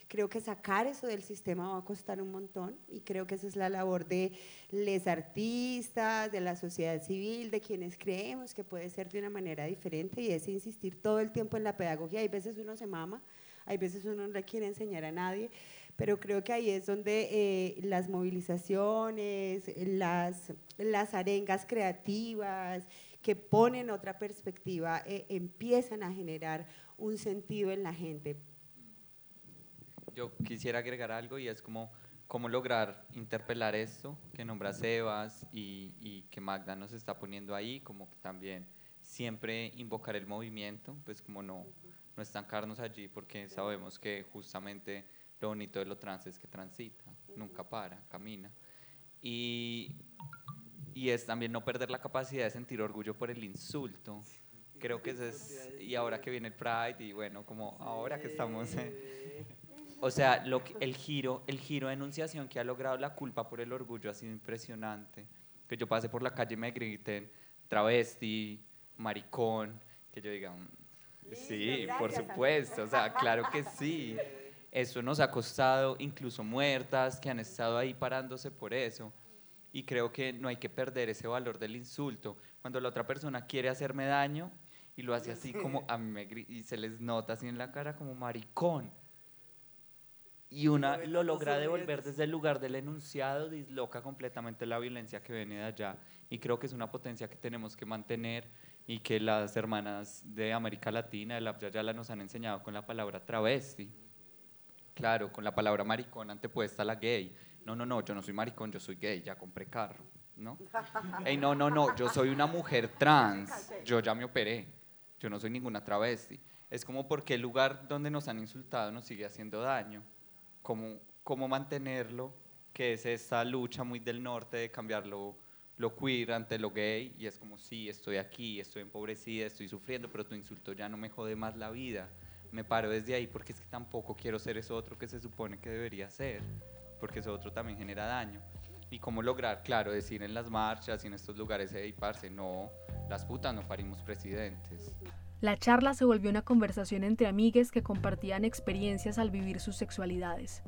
Creo que sacar eso del sistema va a costar un montón y creo que esa es la labor de los artistas, de la sociedad civil, de quienes creemos que puede ser de una manera diferente y es insistir todo el tiempo en la pedagogía. Hay veces uno se mama, hay veces uno no le quiere enseñar a nadie, pero creo que ahí es donde eh, las movilizaciones, las, las arengas creativas que ponen otra perspectiva eh, empiezan a generar un sentido en la gente. Yo quisiera agregar algo y es como cómo lograr interpelar esto que nombra Sebas y, y que Magda nos está poniendo ahí, como que también siempre invocar el movimiento, pues como no, no estancarnos allí porque sabemos que justamente lo bonito de lo trans es que transita, nunca para, camina. Y, y es también no perder la capacidad de sentir orgullo por el insulto. Creo que es, y ahora que viene el Pride, y bueno, como ahora que estamos... o sea, lo el, giro, el giro de enunciación que ha logrado la culpa por el orgullo ha sido impresionante. Que yo pase por la calle y me griten travesti, maricón, que yo diga, mm, sí, por supuesto, o sea, claro que sí. Eso nos ha costado incluso muertas que han estado ahí parándose por eso. Y creo que no hay que perder ese valor del insulto. Cuando la otra persona quiere hacerme daño y lo hace así como a mí me, y se les nota así en la cara como maricón. Y una lo logra devolver desde el lugar del enunciado, disloca completamente la violencia que viene de allá. Y creo que es una potencia que tenemos que mantener y que las hermanas de América Latina, de la Yala, nos han enseñado con la palabra travesti. Claro, con la palabra maricón antepuesta a la gay. No, no, no, yo no soy maricón, yo soy gay, ya compré carro, ¿no? Ey, no, no, no, yo soy una mujer trans, yo ya me operé, yo no soy ninguna travesti. Es como porque el lugar donde nos han insultado nos sigue haciendo daño. ¿Cómo, cómo mantenerlo? Que es esa lucha muy del norte de cambiarlo lo queer ante lo gay y es como sí, estoy aquí, estoy empobrecida, estoy sufriendo, pero tu insulto ya no me jode más la vida me paro desde ahí porque es que tampoco quiero ser eso otro que se supone que debería ser, porque eso otro también genera daño. Y cómo lograr, claro, decir en las marchas y en estos lugares de parce, no, las putas no parimos presidentes. La charla se volvió una conversación entre amigues que compartían experiencias al vivir sus sexualidades.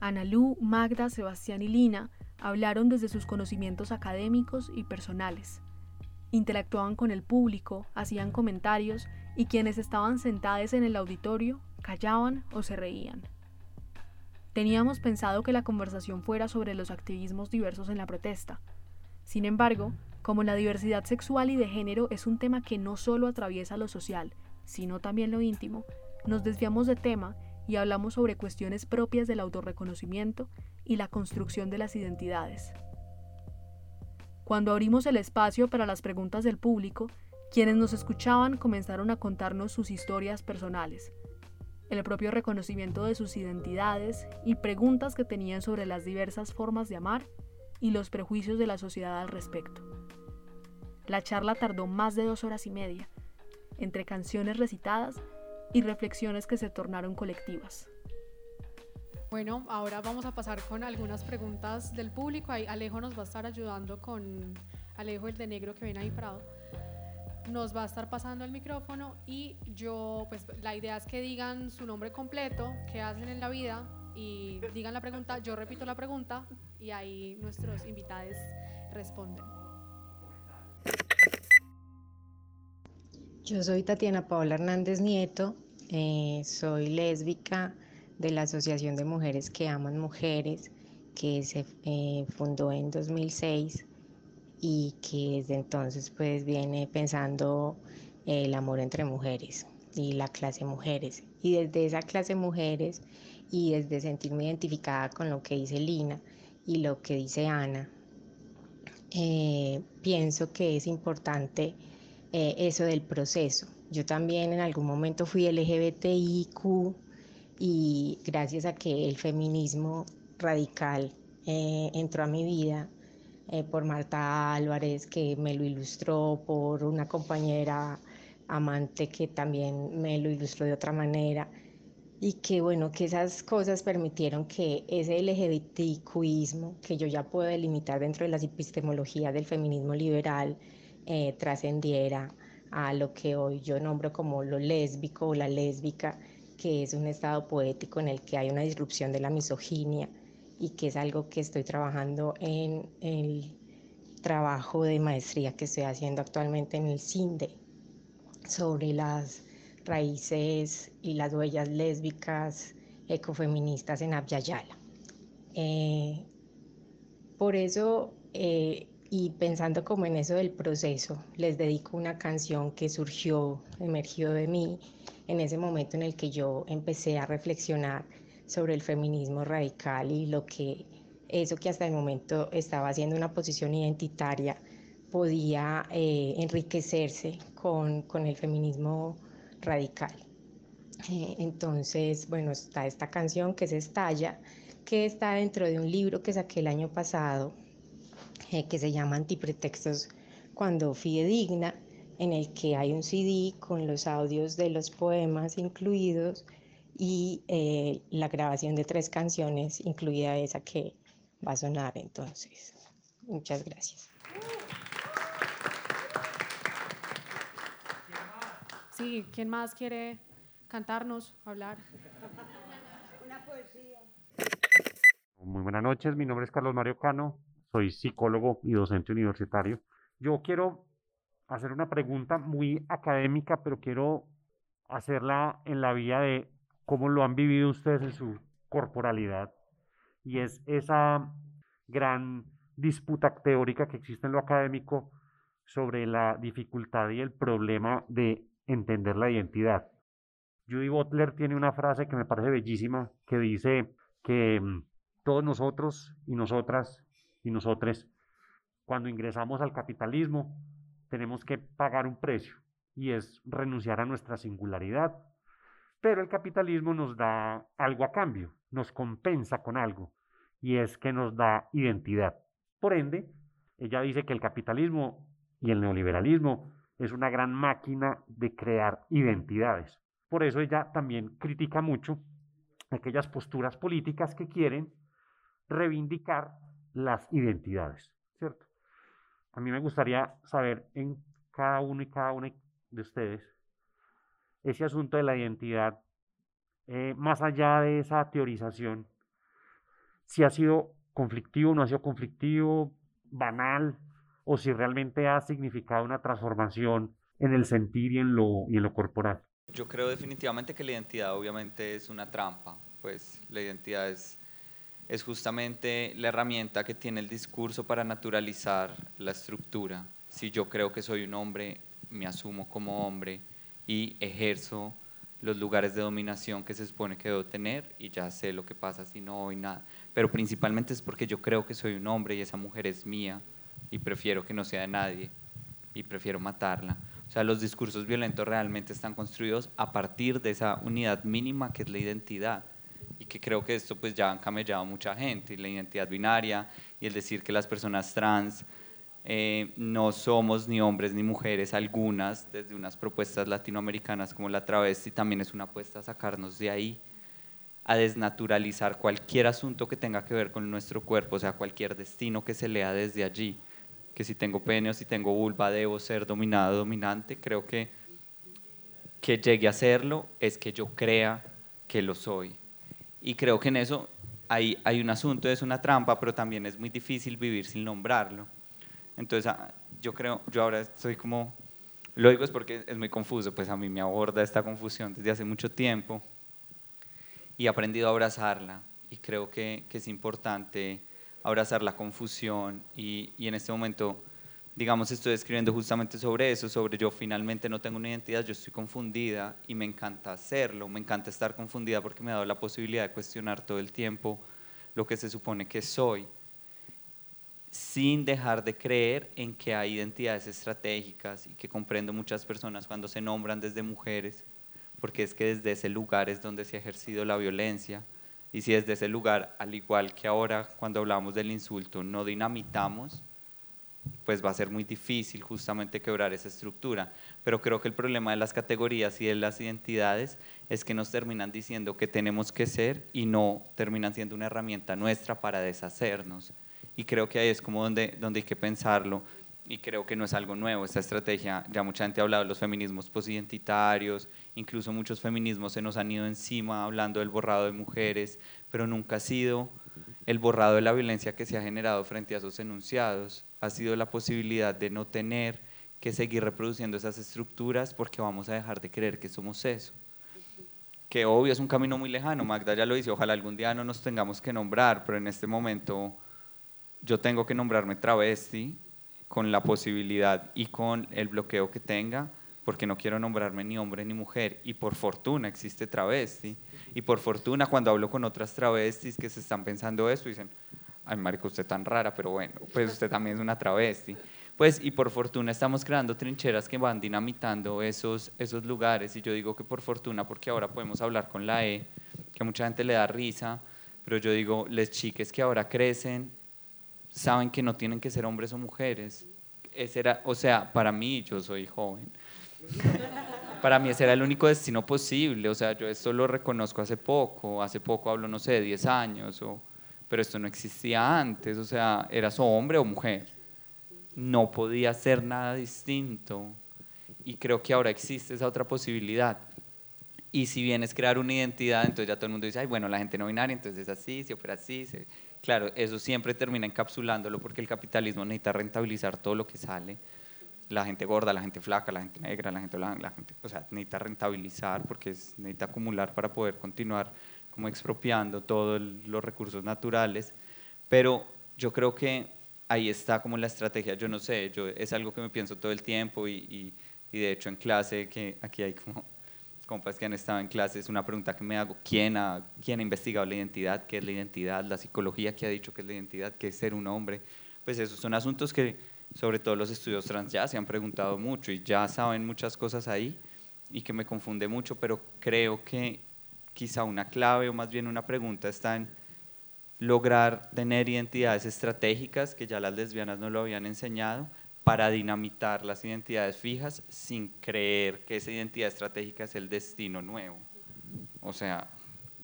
Ana Lu, Magda, Sebastián y Lina hablaron desde sus conocimientos académicos y personales. Interactuaban con el público, hacían comentarios y quienes estaban sentados en el auditorio callaban o se reían. Teníamos pensado que la conversación fuera sobre los activismos diversos en la protesta. Sin embargo, como la diversidad sexual y de género es un tema que no solo atraviesa lo social, sino también lo íntimo, nos desviamos de tema y hablamos sobre cuestiones propias del autorreconocimiento y la construcción de las identidades. Cuando abrimos el espacio para las preguntas del público, quienes nos escuchaban comenzaron a contarnos sus historias personales, el propio reconocimiento de sus identidades y preguntas que tenían sobre las diversas formas de amar y los prejuicios de la sociedad al respecto. La charla tardó más de dos horas y media, entre canciones recitadas y reflexiones que se tornaron colectivas. Bueno, ahora vamos a pasar con algunas preguntas del público. Ahí Alejo nos va a estar ayudando con Alejo el de negro que viene ahí parado. Nos va a estar pasando el micrófono y yo, pues la idea es que digan su nombre completo, qué hacen en la vida y digan la pregunta. Yo repito la pregunta y ahí nuestros invitados responden. Yo soy Tatiana Paola Hernández Nieto, eh, soy lésbica de la Asociación de Mujeres que Aman Mujeres, que se eh, fundó en 2006 y que desde entonces pues viene pensando el amor entre mujeres y la clase mujeres. Y desde esa clase mujeres y desde sentirme identificada con lo que dice Lina y lo que dice Ana, eh, pienso que es importante eh, eso del proceso. Yo también en algún momento fui LGBTIQ y gracias a que el feminismo radical eh, entró a mi vida eh, por Marta Álvarez, que me lo ilustró, por una compañera amante que también me lo ilustró de otra manera y que bueno, que esas cosas permitieron que ese LGBTIQismo que yo ya puedo delimitar dentro de las epistemologías del feminismo liberal, eh, trascendiera a lo que hoy yo nombro como lo lésbico o la lésbica, que es un estado poético en el que hay una disrupción de la misoginia y que es algo que estoy trabajando en el trabajo de maestría que estoy haciendo actualmente en el CINDE sobre las raíces y las huellas lésbicas ecofeministas en Abyayala. Eh, por eso eh, y pensando como en eso del proceso, les dedico una canción que surgió, emergió de mí en ese momento en el que yo empecé a reflexionar sobre el feminismo radical y lo que eso que hasta el momento estaba haciendo una posición identitaria podía eh, enriquecerse con, con, el feminismo radical. Eh, entonces, bueno, está esta canción que se Estalla, que está dentro de un libro que saqué el año pasado eh, que se llama Antipretextos cuando fidedigna, en el que hay un CD con los audios de los poemas incluidos y eh, la grabación de tres canciones, incluida esa que va a sonar entonces. Muchas gracias. Sí, ¿quién más quiere cantarnos, hablar? Una poesía. Muy buenas noches, mi nombre es Carlos Mario Cano, soy psicólogo y docente universitario. Yo quiero hacer una pregunta muy académica, pero quiero hacerla en la vía de cómo lo han vivido ustedes en su corporalidad. Y es esa gran disputa teórica que existe en lo académico sobre la dificultad y el problema de entender la identidad. Judy Butler tiene una frase que me parece bellísima que dice que mm, todos nosotros y nosotras y nosotros, cuando ingresamos al capitalismo, tenemos que pagar un precio y es renunciar a nuestra singularidad. Pero el capitalismo nos da algo a cambio, nos compensa con algo y es que nos da identidad. Por ende, ella dice que el capitalismo y el neoliberalismo es una gran máquina de crear identidades. Por eso ella también critica mucho aquellas posturas políticas que quieren reivindicar las identidades, ¿cierto? A mí me gustaría saber en cada uno y cada una de ustedes ese asunto de la identidad, eh, más allá de esa teorización, si ha sido conflictivo, no ha sido conflictivo, banal, o si realmente ha significado una transformación en el sentir y en lo, y en lo corporal. Yo creo definitivamente que la identidad obviamente es una trampa, pues la identidad es, es justamente la herramienta que tiene el discurso para naturalizar la estructura. Si yo creo que soy un hombre, me asumo como hombre y ejerzo los lugares de dominación que se supone que debo tener y ya sé lo que pasa si no y nada. Pero principalmente es porque yo creo que soy un hombre y esa mujer es mía y prefiero que no sea de nadie y prefiero matarla. O sea, los discursos violentos realmente están construidos a partir de esa unidad mínima que es la identidad y que creo que esto pues ya han camellado mucha gente, y la identidad binaria y el decir que las personas trans eh, no somos ni hombres ni mujeres, algunas desde unas propuestas latinoamericanas como la travesti también es una apuesta a sacarnos de ahí, a desnaturalizar cualquier asunto que tenga que ver con nuestro cuerpo, o sea, cualquier destino que se lea desde allí, que si tengo pene o si tengo vulva debo ser dominado, dominante, creo que que llegue a serlo es que yo crea que lo soy. Y creo que en eso hay, hay un asunto, es una trampa, pero también es muy difícil vivir sin nombrarlo. Entonces, ah, yo creo, yo ahora estoy como, lo digo es porque es muy confuso, pues a mí me aborda esta confusión desde hace mucho tiempo y he aprendido a abrazarla y creo que, que es importante abrazar la confusión y, y, en este momento, digamos, estoy escribiendo justamente sobre eso, sobre yo finalmente no tengo una identidad, yo estoy confundida y me encanta hacerlo, me encanta estar confundida porque me ha dado la posibilidad de cuestionar todo el tiempo lo que se supone que soy sin dejar de creer en que hay identidades estratégicas y que comprendo muchas personas cuando se nombran desde mujeres, porque es que desde ese lugar es donde se ha ejercido la violencia. Y si desde ese lugar, al igual que ahora cuando hablamos del insulto, no dinamitamos, pues va a ser muy difícil justamente quebrar esa estructura. Pero creo que el problema de las categorías y de las identidades es que nos terminan diciendo que tenemos que ser y no terminan siendo una herramienta nuestra para deshacernos y creo que ahí es como donde, donde hay que pensarlo y creo que no es algo nuevo esta estrategia. Ya mucha gente ha hablado de los feminismos posidentitarios, incluso muchos feminismos se nos han ido encima hablando del borrado de mujeres, pero nunca ha sido el borrado de la violencia que se ha generado frente a esos enunciados. Ha sido la posibilidad de no tener que seguir reproduciendo esas estructuras porque vamos a dejar de creer que somos eso. Que obvio es un camino muy lejano, Magda ya lo dice, ojalá algún día no nos tengamos que nombrar, pero en este momento yo tengo que nombrarme travesti con la posibilidad y con el bloqueo que tenga, porque no quiero nombrarme ni hombre ni mujer. Y por fortuna existe travesti. Y por fortuna cuando hablo con otras travestis que se están pensando eso, dicen, ay, marico, usted tan rara, pero bueno, pues usted también es una travesti. Pues, y por fortuna estamos creando trincheras que van dinamitando esos, esos lugares. Y yo digo que por fortuna, porque ahora podemos hablar con la E, que a mucha gente le da risa, pero yo digo, les chiques que ahora crecen saben que no tienen que ser hombres o mujeres. Era, o sea, para mí, yo soy joven. Para mí ese era el único destino posible. O sea, yo esto lo reconozco hace poco. Hace poco hablo, no sé, de 10 años. O, pero esto no existía antes. O sea, eras hombre o mujer. No podía ser nada distinto. Y creo que ahora existe esa otra posibilidad. Y si bien es crear una identidad, entonces ya todo el mundo dice, ay, bueno, la gente no binaria, entonces es así, si opera así. Se Claro, eso siempre termina encapsulándolo porque el capitalismo necesita rentabilizar todo lo que sale. La gente gorda, la gente flaca, la gente negra, la gente blanca, la gente, o sea, necesita rentabilizar porque necesita acumular para poder continuar como expropiando todos los recursos naturales. Pero yo creo que ahí está como la estrategia, yo no sé, yo, es algo que me pienso todo el tiempo y, y de hecho en clase, que aquí hay como compas que han estado en clase, es una pregunta que me hago, ¿quién ha, ¿quién ha investigado la identidad? ¿Qué es la identidad? La psicología que ha dicho que es la identidad, qué es ser un hombre. Pues esos son asuntos que sobre todo los estudios trans ya se han preguntado mucho y ya saben muchas cosas ahí y que me confunde mucho, pero creo que quizá una clave o más bien una pregunta está en lograr tener identidades estratégicas que ya las lesbianas no lo habían enseñado para dinamitar las identidades fijas sin creer que esa identidad estratégica es el destino nuevo. O sea,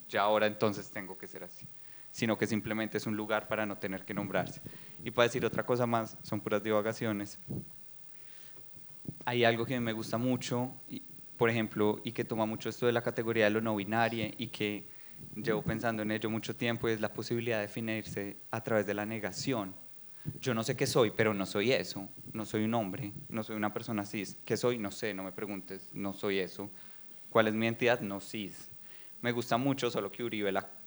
ya ahora entonces tengo que ser así, sino que simplemente es un lugar para no tener que nombrarse. Y para decir otra cosa más, son puras divagaciones. Hay algo que me gusta mucho, por ejemplo, y que toma mucho esto de la categoría de lo no binario y que llevo pensando en ello mucho tiempo es la posibilidad de definirse a través de la negación. Yo no sé qué soy, pero no soy eso. No soy un hombre, no soy una persona cis. ¿Qué soy? No sé, no me preguntes, no soy eso. ¿Cuál es mi identidad? No cis. Me gusta mucho, solo que Uribe la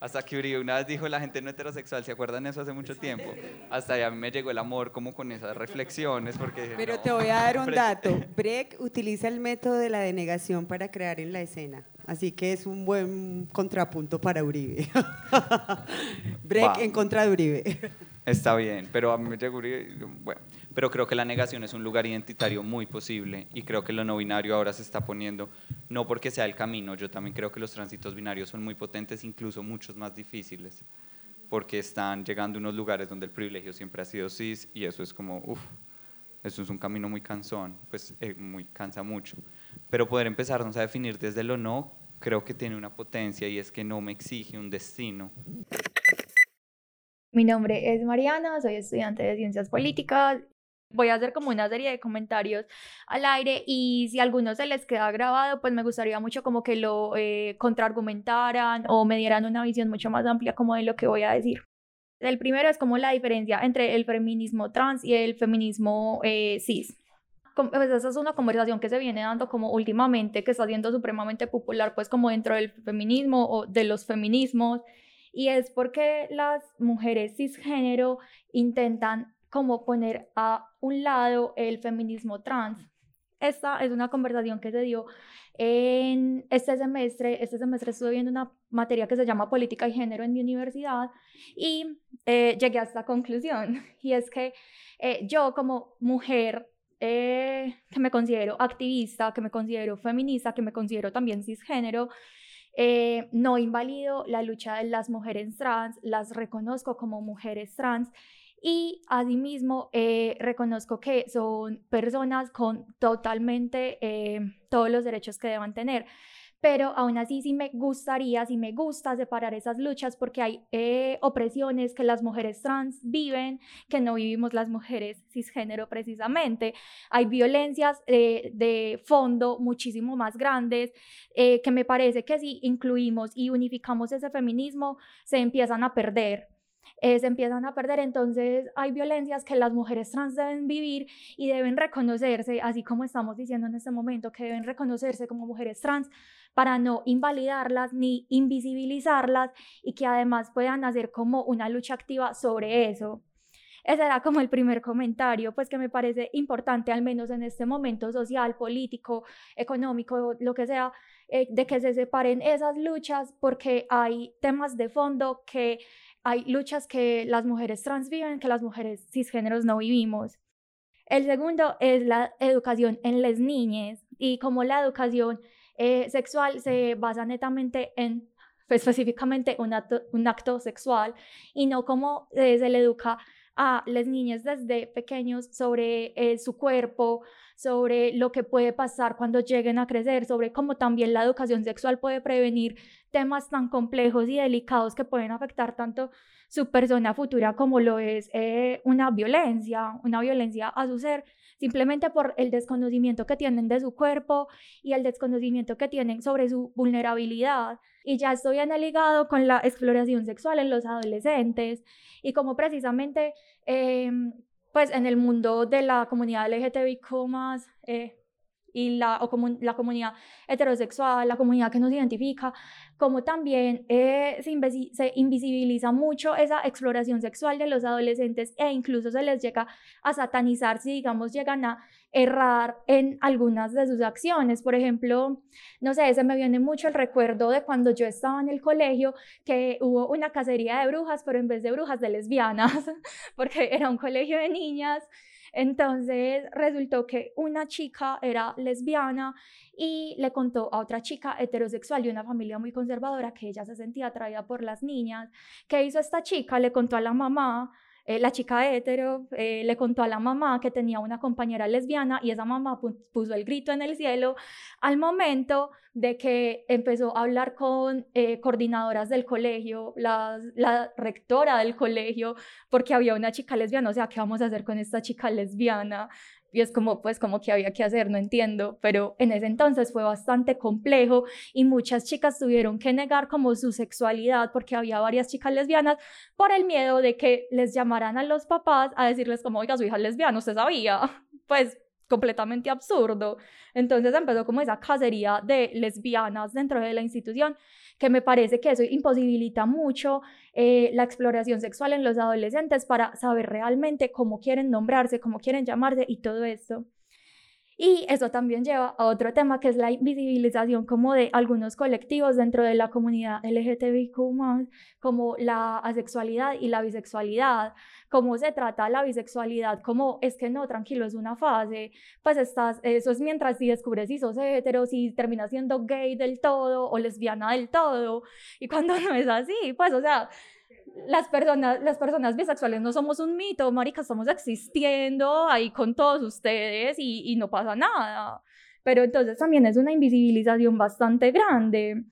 hasta que Uribe una vez dijo la gente no heterosexual, ¿se acuerdan eso hace mucho tiempo? Hasta ahí a mí me llegó el amor como con esas reflexiones porque... Pero te voy a dar un dato. Breck utiliza el método de la denegación para crear en la escena. Así que es un buen contrapunto para Uribe. Breck en contra de Uribe. Está bien, pero a mí me llegó Uribe... Bueno, pero creo que la negación es un lugar identitario muy posible y creo que lo no binario ahora se está poniendo, no porque sea el camino, yo también creo que los tránsitos binarios son muy potentes, incluso muchos más difíciles, porque están llegando a unos lugares donde el privilegio siempre ha sido cis y eso es como, uff, eso es un camino muy cansón, pues eh, muy cansa mucho. Pero poder empezarnos a definir desde lo no, creo que tiene una potencia y es que no me exige un destino. Mi nombre es Mariana, soy estudiante de Ciencias Políticas Voy a hacer como una serie de comentarios al aire y si a alguno se les queda grabado, pues me gustaría mucho como que lo eh, contraargumentaran o me dieran una visión mucho más amplia como de lo que voy a decir. El primero es como la diferencia entre el feminismo trans y el feminismo eh, cis. Pues esa es una conversación que se viene dando como últimamente, que está siendo supremamente popular, pues como dentro del feminismo o de los feminismos, y es porque las mujeres cisgénero intentan como poner a un lado el feminismo trans. Esta es una conversación que se dio en este semestre. Este semestre estuve viendo una materia que se llama Política y Género en mi universidad y eh, llegué a esta conclusión. Y es que eh, yo como mujer eh, que me considero activista, que me considero feminista, que me considero también cisgénero, no invalido la lucha de las mujeres trans, las reconozco como mujeres trans y asimismo eh, reconozco que son personas con totalmente eh, todos los derechos que deban tener. Pero aún así sí me gustaría, sí me gusta separar esas luchas porque hay eh, opresiones que las mujeres trans viven, que no vivimos las mujeres cisgénero precisamente. Hay violencias de fondo muchísimo más grandes que me parece que si incluimos y unificamos ese feminismo, se empiezan a perder. Eh, se empiezan a perder. Entonces hay violencias que las mujeres trans deben vivir y deben reconocerse, así como estamos diciendo en este momento, que deben reconocerse como mujeres trans para no invalidarlas ni invisibilizarlas y que además puedan hacer como una lucha activa sobre eso. Ese era como el primer comentario, pues que me parece importante, al menos en este momento social, político, económico, lo que sea, eh, de que se separen esas luchas porque hay temas de fondo que hay luchas que las mujeres trans viven, que las mujeres cisgéneros no vivimos. El segundo es la educación en las niñas y como la educación eh, sexual se basa netamente en pues, específicamente un acto, sexual y no como eh, se le educa a las niñas desde pequeños sobre eh, su cuerpo, sobre lo que puede pasar cuando lleguen a crecer, sobre cómo también la educación sexual puede prevenir temas tan complejos y delicados que pueden afectar tanto su persona futura como lo es eh, una violencia, una violencia a su ser, simplemente por el desconocimiento que tienen de su cuerpo y el desconocimiento que tienen sobre su vulnerabilidad. Y ya estoy en ligado con la exploración sexual en los adolescentes y como precisamente, em, pues en el mundo de la comunidad LGTBIQ más, eh, y la, o la comunidad heterosexual, la comunidad que nos identifica, como también eh, se, se, invisibiliza mucho esa exploración sexual de los adolescentes e incluso se les llega a satanizar si, digamos, llegan a errar en algunas de sus acciones. Por ejemplo, no sé, se me viene mucho el recuerdo de cuando yo estaba en el colegio que hubo una cacería de brujas, pero en vez de brujas de lesbianas, porque era un colegio de niñas entonces resultó que una chica era lesbiana y le contó a otra chica heterosexual de una familia muy conservadora que ella se sentía atraída por las niñas. ¿Qué hizo esta chica? Le contó a la mamá eh, la chica hetero eh, le contó a la mamá que tenía una compañera lesbiana y esa mamá puso el grito en el cielo. Al momento de que empezó a hablar con eh, coordinadoras del colegio, la, rectora del colegio, porque había una chica lesbiana, o sea, ¿qué vamos a hacer con esta chica lesbiana? y es como, pues, como que había que hacer, no entiendo, pero en ese entonces fue bastante complejo y muchas chicas tuvieron que negar como su sexualidad porque había varias chicas lesbianas por el miedo de que les llamaran a los papás a decirles como, oiga, su hija es lesbiana, ¿usted sabía? Pues completamente absurdo. Entonces empezó como esa cacería de lesbianas dentro de la institución que me parece que eso imposibilita mucho eh, la exploración sexual en los adolescentes para saber realmente cómo quieren nombrarse, cómo quieren llamarse y todo esto. Y eso también lleva a otro tema que es la invisibilización como de algunos colectivos dentro de la comunidad LGTBIQ+, como la asexualidad y la bisexualidad, cómo se trata la bisexualidad, como es que no, tranquilo, es una fase, pues estás, eso es mientras si descubres si sos hetero, si terminas siendo gay del todo o lesbiana del todo, y cuando no es así, pues o sea, las personas, las personas bisexuales no somos un mito, marica, estamos existiendo ahí con todos ustedes y, y no pasa nada. Pero entonces también es una invisibilización bastante grande.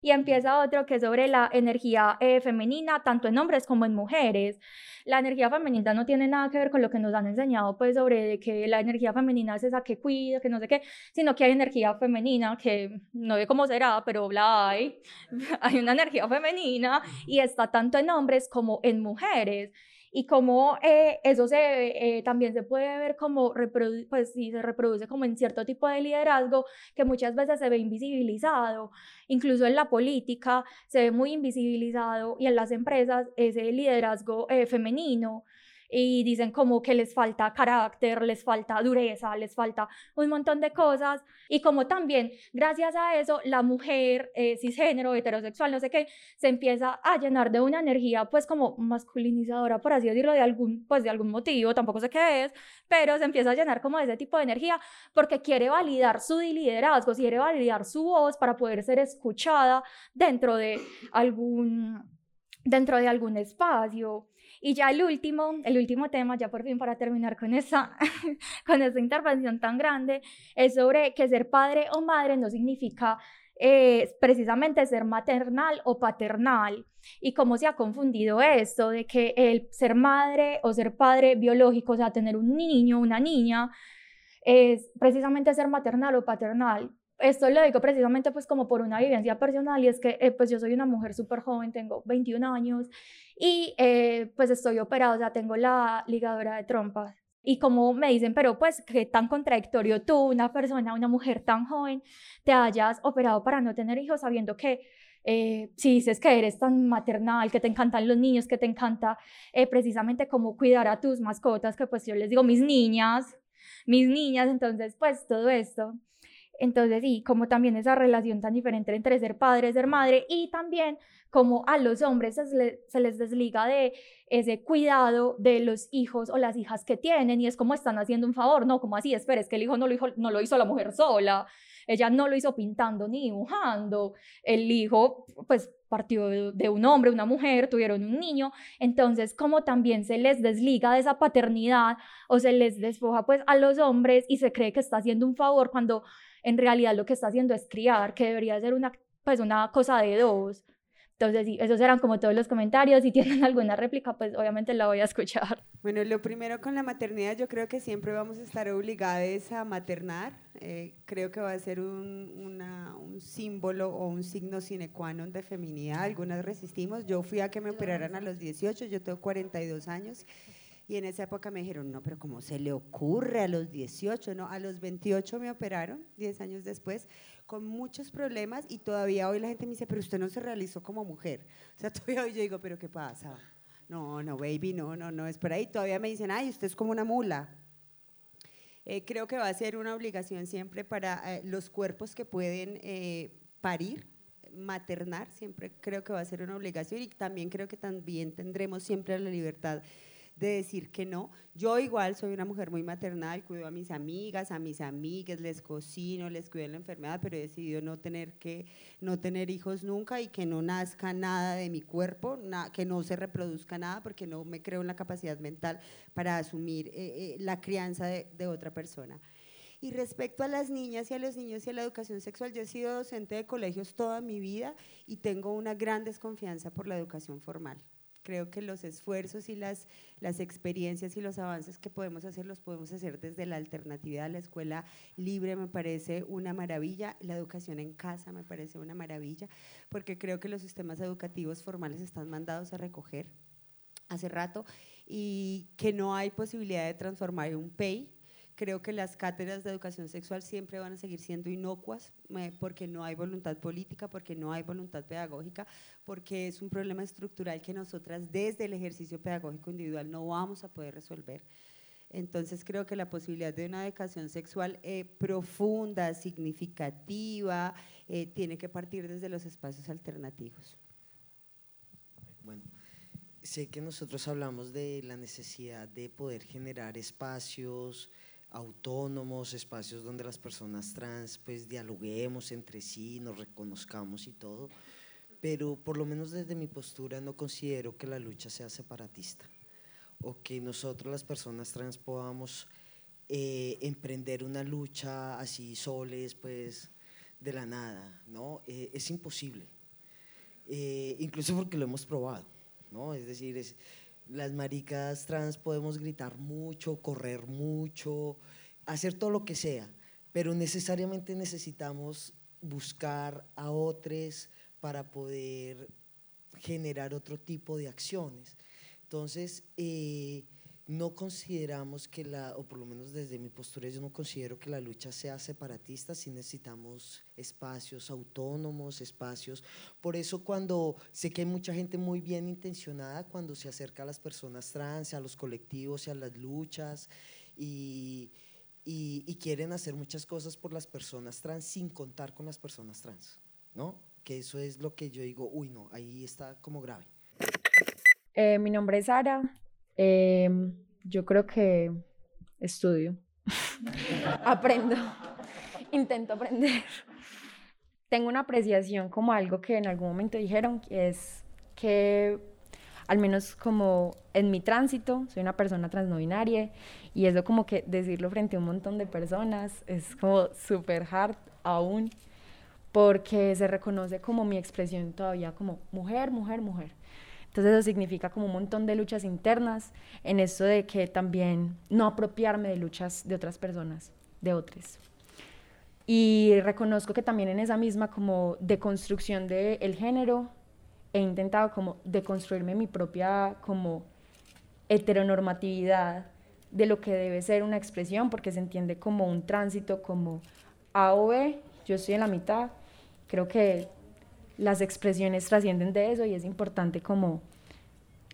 Y empieza otro que es sobre la energía eh, femenina, tanto en hombres como en mujeres. La energía femenina no tiene nada que ver con lo que nos han enseñado, pues, sobre que la energía femenina es esa que cuida, que no sé qué, sino que hay energía femenina que no sé cómo será, pero la hay. hay una energía femenina y está tanto en hombres como en mujeres y cómo eh, eso se, eh, también se puede ver como, pues sí, se reproduce como en cierto tipo de liderazgo que muchas veces se ve invisibilizado, incluso en la política se ve muy invisibilizado y en las empresas ese liderazgo eh, femenino y dicen como que les falta carácter, les falta dureza, les falta un montón de cosas y como también gracias a eso la mujer eh, cisgénero, heterosexual, no sé qué, se empieza a llenar de una energía pues como masculinizadora, por así decirlo, de algún, pues de algún motivo, tampoco sé qué es, pero se empieza a llenar como de ese tipo de energía porque quiere validar su liderazgo, quiere validar su voz para poder ser escuchada dentro de algún dentro de algún espacio. Y ya el último, el último tema, ya por fin para terminar con esa, con esa intervención tan grande, es sobre que ser padre o madre no significa eh, precisamente ser maternal o paternal. Y cómo se ha confundido esto de que el ser madre o ser padre biológico, o sea, tener un niño, una niña, es precisamente ser maternal o paternal esto lo digo precisamente pues como por una vivencia personal y es que eh, pues yo soy una mujer súper joven, tengo 21 años y eh, pues estoy operada, o sea, tengo la ligadura de trompas. Y como me dicen, pero pues qué tan contradictorio tú, una persona, una mujer tan joven, te hayas operado para no tener hijos sabiendo que eh, si dices que eres tan maternal, que te encantan los niños, que te encanta precisamente como cuidar a tus mascotas, que pues yo les digo mis niñas, mis niñas, entonces pues todo esto. Entonces, sí, como también esa relación tan diferente entre ser padre, ser madre y también como a los hombres se, les desliga de ese cuidado de los hijos o las hijas que tienen y es como están haciendo un favor, no, como así, espera, es que el hijo no lo, hizo, no lo hizo la mujer sola, ella no lo hizo pintando ni dibujando, el hijo pues partió de un hombre, una mujer, tuvieron un niño, entonces como también se les desliga de esa paternidad o se les despoja pues a los hombres y se cree que está haciendo un favor cuando en realidad lo que está haciendo es criar, que debería ser una, pues una cosa de dos. Entonces, sí, esos eran como todos los comentarios. Si tienen alguna réplica, pues obviamente la voy a escuchar. Bueno, lo primero con la maternidad, yo creo que siempre vamos a estar obligados a maternar. Eh, creo que va a ser un, una, un, símbolo o un signo sine qua non de feminidad. Algunas resistimos. Yo fui a que me operaran a los 18, yo tengo 42 años. Y en esa época me dijeron, no, pero ¿cómo se le ocurre a los 18? No, a los 28 me operaron, 10 años después, con muchos problemas y todavía hoy la gente me dice, pero usted no se realizó como mujer. O sea, todavía hoy yo digo, pero ¿qué pasa? No, no, baby, no, no, no, es por ahí. Todavía me dicen, ay, usted es como una mula. Eh, creo que va a ser una obligación siempre para eh, los cuerpos que pueden eh, parir, maternar, siempre creo que va a ser una obligación y también creo que también tendremos siempre la libertad de decir que no. Yo igual soy una mujer muy maternal, cuido a mis amigas, a mis amigas, les cocino, les cuido de la enfermedad, pero he decidido no tener, que, no tener hijos nunca y que no nazca nada de mi cuerpo, que no se reproduzca nada, porque no me creo en la capacidad mental para asumir eh, eh, la crianza de, de otra persona. Y respecto a las niñas y a los niños y a la educación sexual, yo he sido docente de colegios toda mi vida y tengo una gran desconfianza por la educación formal Creo que los esfuerzos y las, las experiencias y los avances que podemos hacer los podemos hacer desde la alternatividad. La escuela libre me parece una maravilla, la educación en casa me parece una maravilla, porque creo que los sistemas educativos formales están mandados a recoger hace rato y que no hay posibilidad de transformar un PEI Creo que las cátedras de educación sexual siempre van a seguir siendo inocuas porque no hay voluntad política, porque no hay voluntad pedagógica, porque es un problema estructural que nosotras desde el ejercicio pedagógico individual no vamos a poder resolver. Entonces creo que la posibilidad de una educación sexual eh, profunda, significativa, eh, tiene que partir desde los espacios alternativos. Bueno, sé que nosotros hablamos de la necesidad de poder generar espacios autónomos, espacios donde las personas trans pues dialoguemos entre sí, nos reconozcamos y todo, pero por lo menos desde mi postura no considero que la lucha sea separatista o que nosotros las personas trans podamos eh, emprender una lucha así soles pues de la nada, ¿no? Eh, es imposible, eh, incluso porque lo hemos probado, ¿no? Es decir, es, las maricas trans podemos gritar mucho, correr mucho, hacer todo lo que sea, pero necesariamente necesitamos buscar a otros para poder generar otro tipo de acciones. Entonces, eh, no consideramos que la, o por lo menos desde mi postura, yo no considero que la lucha sea separatista, si necesitamos espacios autónomos, espacios. Por eso cuando sé que hay mucha gente muy bien intencionada cuando se acerca a las personas trans, a los colectivos y a las luchas y, y, quieren hacer muchas cosas por las personas trans sin contar con las personas trans, ¿no? Que eso es lo que yo digo, uy, no, ahí está como grave. Eh, mi nombre es Sara, Em, yo creo que estudio, aprendo, intento aprender. Tengo una apreciación como algo que en algún momento dijeron, que es que al menos como en mi tránsito, soy una persona transnovinaria y eso como que decirlo frente a un montón de personas es como súper hard aún porque se reconoce como mi expresión todavía como mujer, mujer, mujer. Entonces eso significa como un montón de luchas internas en eso de que también no apropiarme de luchas de otras personas, de otros. Y reconozco que también en esa misma como deconstrucción del género he intentado como deconstruirme mi propia como heteronormatividad de lo que debe ser una expresión, porque se entiende como un tránsito, como A o B, yo estoy en la mitad. Creo que las expresiones trascienden de eso y es importante como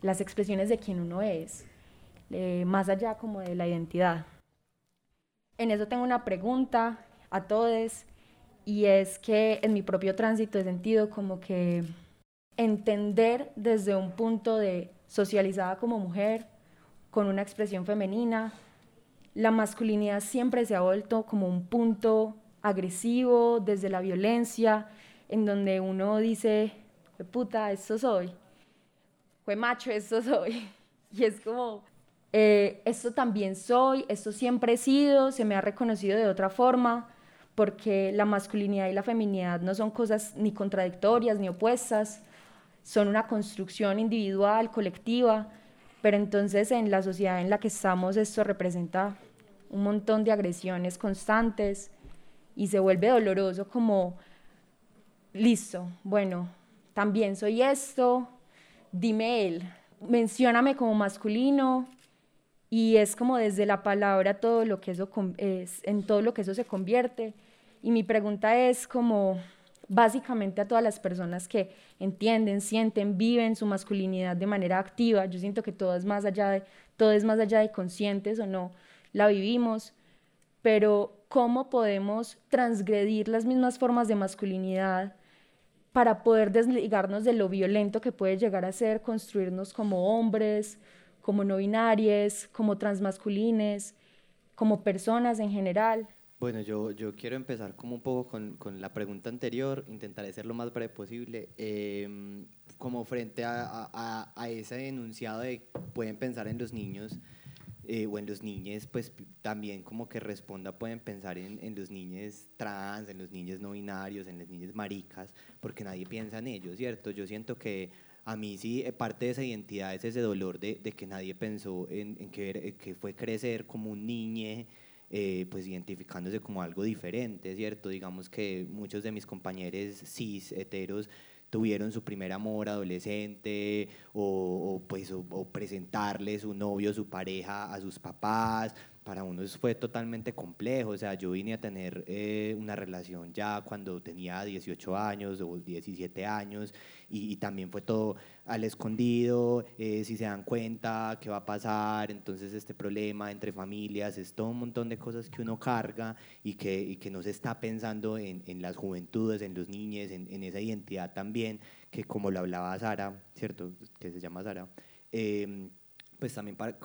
las expresiones de quien uno es, eh, más allá como de la identidad. En eso tengo una pregunta a todos y es que en mi propio tránsito he sentido como que entender desde un punto de socializada como mujer, con una expresión femenina, la masculinidad siempre se ha vuelto como un punto agresivo desde la violencia, en donde uno dice, puta, esto soy, fue macho, esto soy. Y es como, eh, esto también soy, esto siempre he sido, se me ha reconocido de otra forma, porque la masculinidad y la feminidad no son cosas ni contradictorias ni opuestas, son una construcción individual, colectiva, pero entonces en la sociedad en la que estamos esto representa un montón de agresiones constantes y se vuelve doloroso como listo, bueno, también soy esto, dime él, mencióname como masculino y es como desde la palabra todo lo que eso es, en todo lo que eso se convierte. Y mi pregunta es como básicamente a todas las personas que entienden, sienten, viven su masculinidad de manera activa. Yo siento que todo es más allá de, todo es más allá de conscientes o no, la vivimos, pero ¿cómo podemos transgredir las mismas formas de masculinidad para poder desligarnos de lo violento que puede llegar a ser construirnos como hombres, como no binarios, como transmasculines, como personas en general. Bueno, yo, yo quiero empezar como un poco con, con la pregunta anterior, intentaré ser lo más breve posible, em, como frente a, a, a, ese enunciado de pueden pensar en los niños eh, o en los niños, pues también como que responda, pueden pensar en, en, los niños trans, en los niños no binarios, en los niños maricas, porque nadie piensa en ellos, ¿cierto? Yo siento que a mí sí, eh, parte de esa identidad es ese dolor de, de que nadie pensó en, en que, eh, que fue crecer como un niño, eh, pues identificándose como algo diferente, ¿cierto? Digamos que muchos de mis compañeros cis, heteros, tuvieron su primer amor adolescente o, pues o, o presentarle su novio, su pareja a sus papás, para uno fue totalmente complejo. O sea, yo vine a tener eh, una relación ya cuando tenía 18 años o 17 años y, también fue todo al escondido, eh, si se dan cuenta, qué va a pasar, entonces este problema entre familias, es todo un montón de cosas que uno carga y que, que no se está pensando en, en las juventudes, en los niños, en, en, esa identidad también, que como lo hablaba Sara, ¿cierto? Que se llama Sara, eh, pues también para,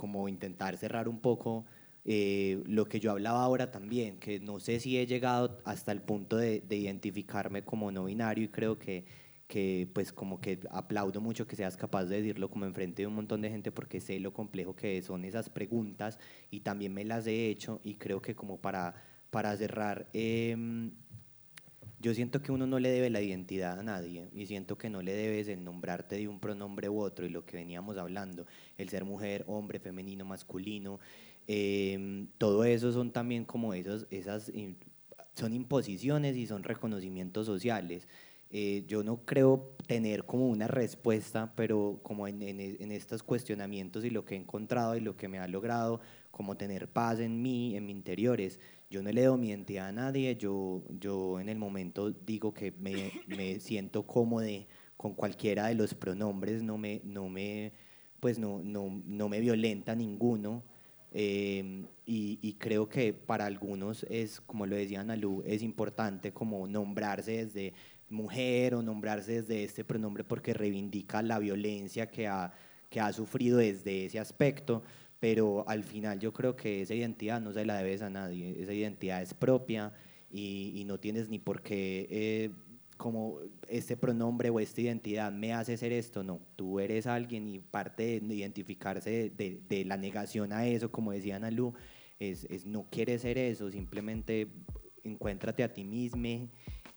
como, intentar cerrar un poco eh, lo que yo hablaba ahora también, que no sé si he llegado hasta el punto de, de identificarme como no binario y creo que, que pues como que aplaudo mucho que seas capaz de decirlo como enfrente de un montón de gente porque sé lo complejo que son esas preguntas y también me las he hecho y creo que como para, para cerrar, eh, yo siento que uno no le debe la identidad a nadie y siento que no le debes el nombrarte de un pronombre u otro y lo que veníamos hablando, el ser mujer, hombre, femenino, masculino, eh, todo eso son también como esos, esas, son imposiciones y son reconocimientos sociales. Eh, yo no creo tener como una respuesta, pero como en, en, en, estos cuestionamientos y lo que he encontrado y lo que me ha logrado, como tener paz en mí, en mi interiores. Yo no le doy mi identidad a nadie, yo, yo en el momento digo que me, me siento cómodo con cualquiera de los pronombres, no me, no me, pues no, no, no me violenta ninguno. Eh, y, y, creo que para algunos es, como lo decía Analu, es importante como nombrarse desde mujer o nombrarse desde este pronombre porque reivindica la violencia que ha, que ha sufrido desde ese aspecto, pero al final yo creo que esa identidad no se la debes a nadie, esa identidad es propia y, no tienes ni por qué, eh, como este pronombre o esta identidad me hace ser esto, no, tú eres alguien y parte de identificarse de, la negación a eso, como decía Ana Lu, es, no quieres ser eso, simplemente encuéntrate a ti mismo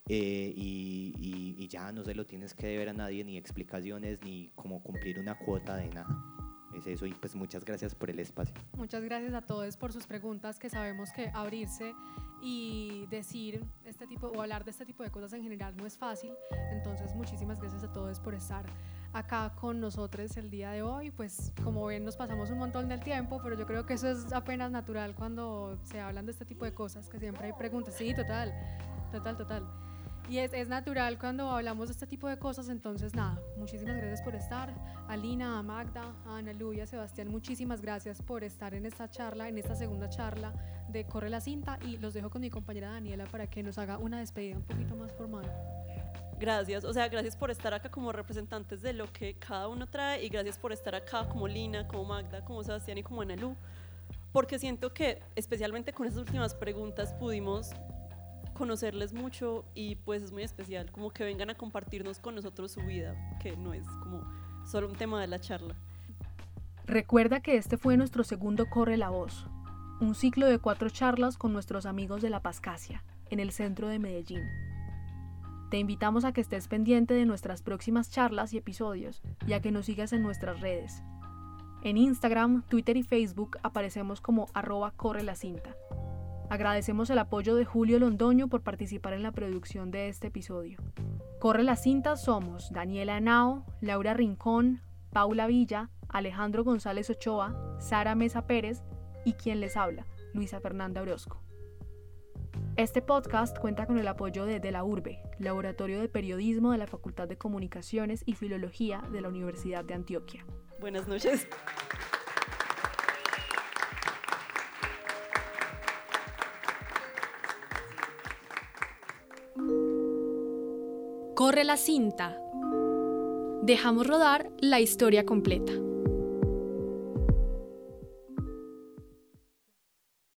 eh, y, ya no se lo tienes que deber a nadie, ni explicaciones, ni como cumplir una cuota de nada. Es eso y pues muchas gracias por el espacio. Muchas gracias a todos por sus preguntas, que sabemos que abrirse y decir este tipo o hablar de este tipo de cosas en general no es fácil. Entonces muchísimas gracias a todos por estar acá con nosotros el día de hoy. Pues como ven nos pasamos un montón del tiempo, pero yo creo que eso es apenas natural cuando se hablan de este tipo de cosas, que siempre hay preguntas. Sí, total, total, total. Y es, es, natural cuando hablamos de este tipo de cosas, entonces nada, muchísimas gracias por estar. A Lina, a Magda, a Ana Luya, Sebastián, muchísimas gracias por estar en esta charla, en esta segunda charla de Corre la Cinta y los dejo con mi compañera Daniela para que nos haga una despedida un poquito más formal. Gracias, o sea, gracias por estar acá como representantes de lo que cada uno trae y gracias por estar acá como Lina, como Magda, como Sebastián y como Ana Lu, porque siento que especialmente con esas últimas preguntas pudimos conocerles mucho y pues es muy especial, como que vengan a compartirnos con nosotros su vida, que no es como solo un tema de la charla. Recuerda que este fue nuestro segundo Corre la Voz, un ciclo de cuatro charlas con nuestros amigos de La Pascasia, en el centro de Medellín. Te invitamos a que estés pendiente de nuestras próximas charlas y episodios y a que nos sigas en nuestras redes. En Instagram, Twitter y Facebook aparecemos como arroba corre la cinta. Agradecemos el apoyo de Julio Londoño por participar en la producción de este episodio. Corre la cinta somos Daniela Nao, Laura Rincón, Paula Villa, Alejandro González Ochoa, Sara Mesa Pérez y quien les habla, Luisa Fernanda Orozco. Este podcast cuenta con el apoyo de De la Urbe, Laboratorio de Periodismo de la Facultad de Comunicaciones y Filología de la Universidad de Antioquia. Buenas noches. Corre la cinta. Dejamos rodar la historia completa.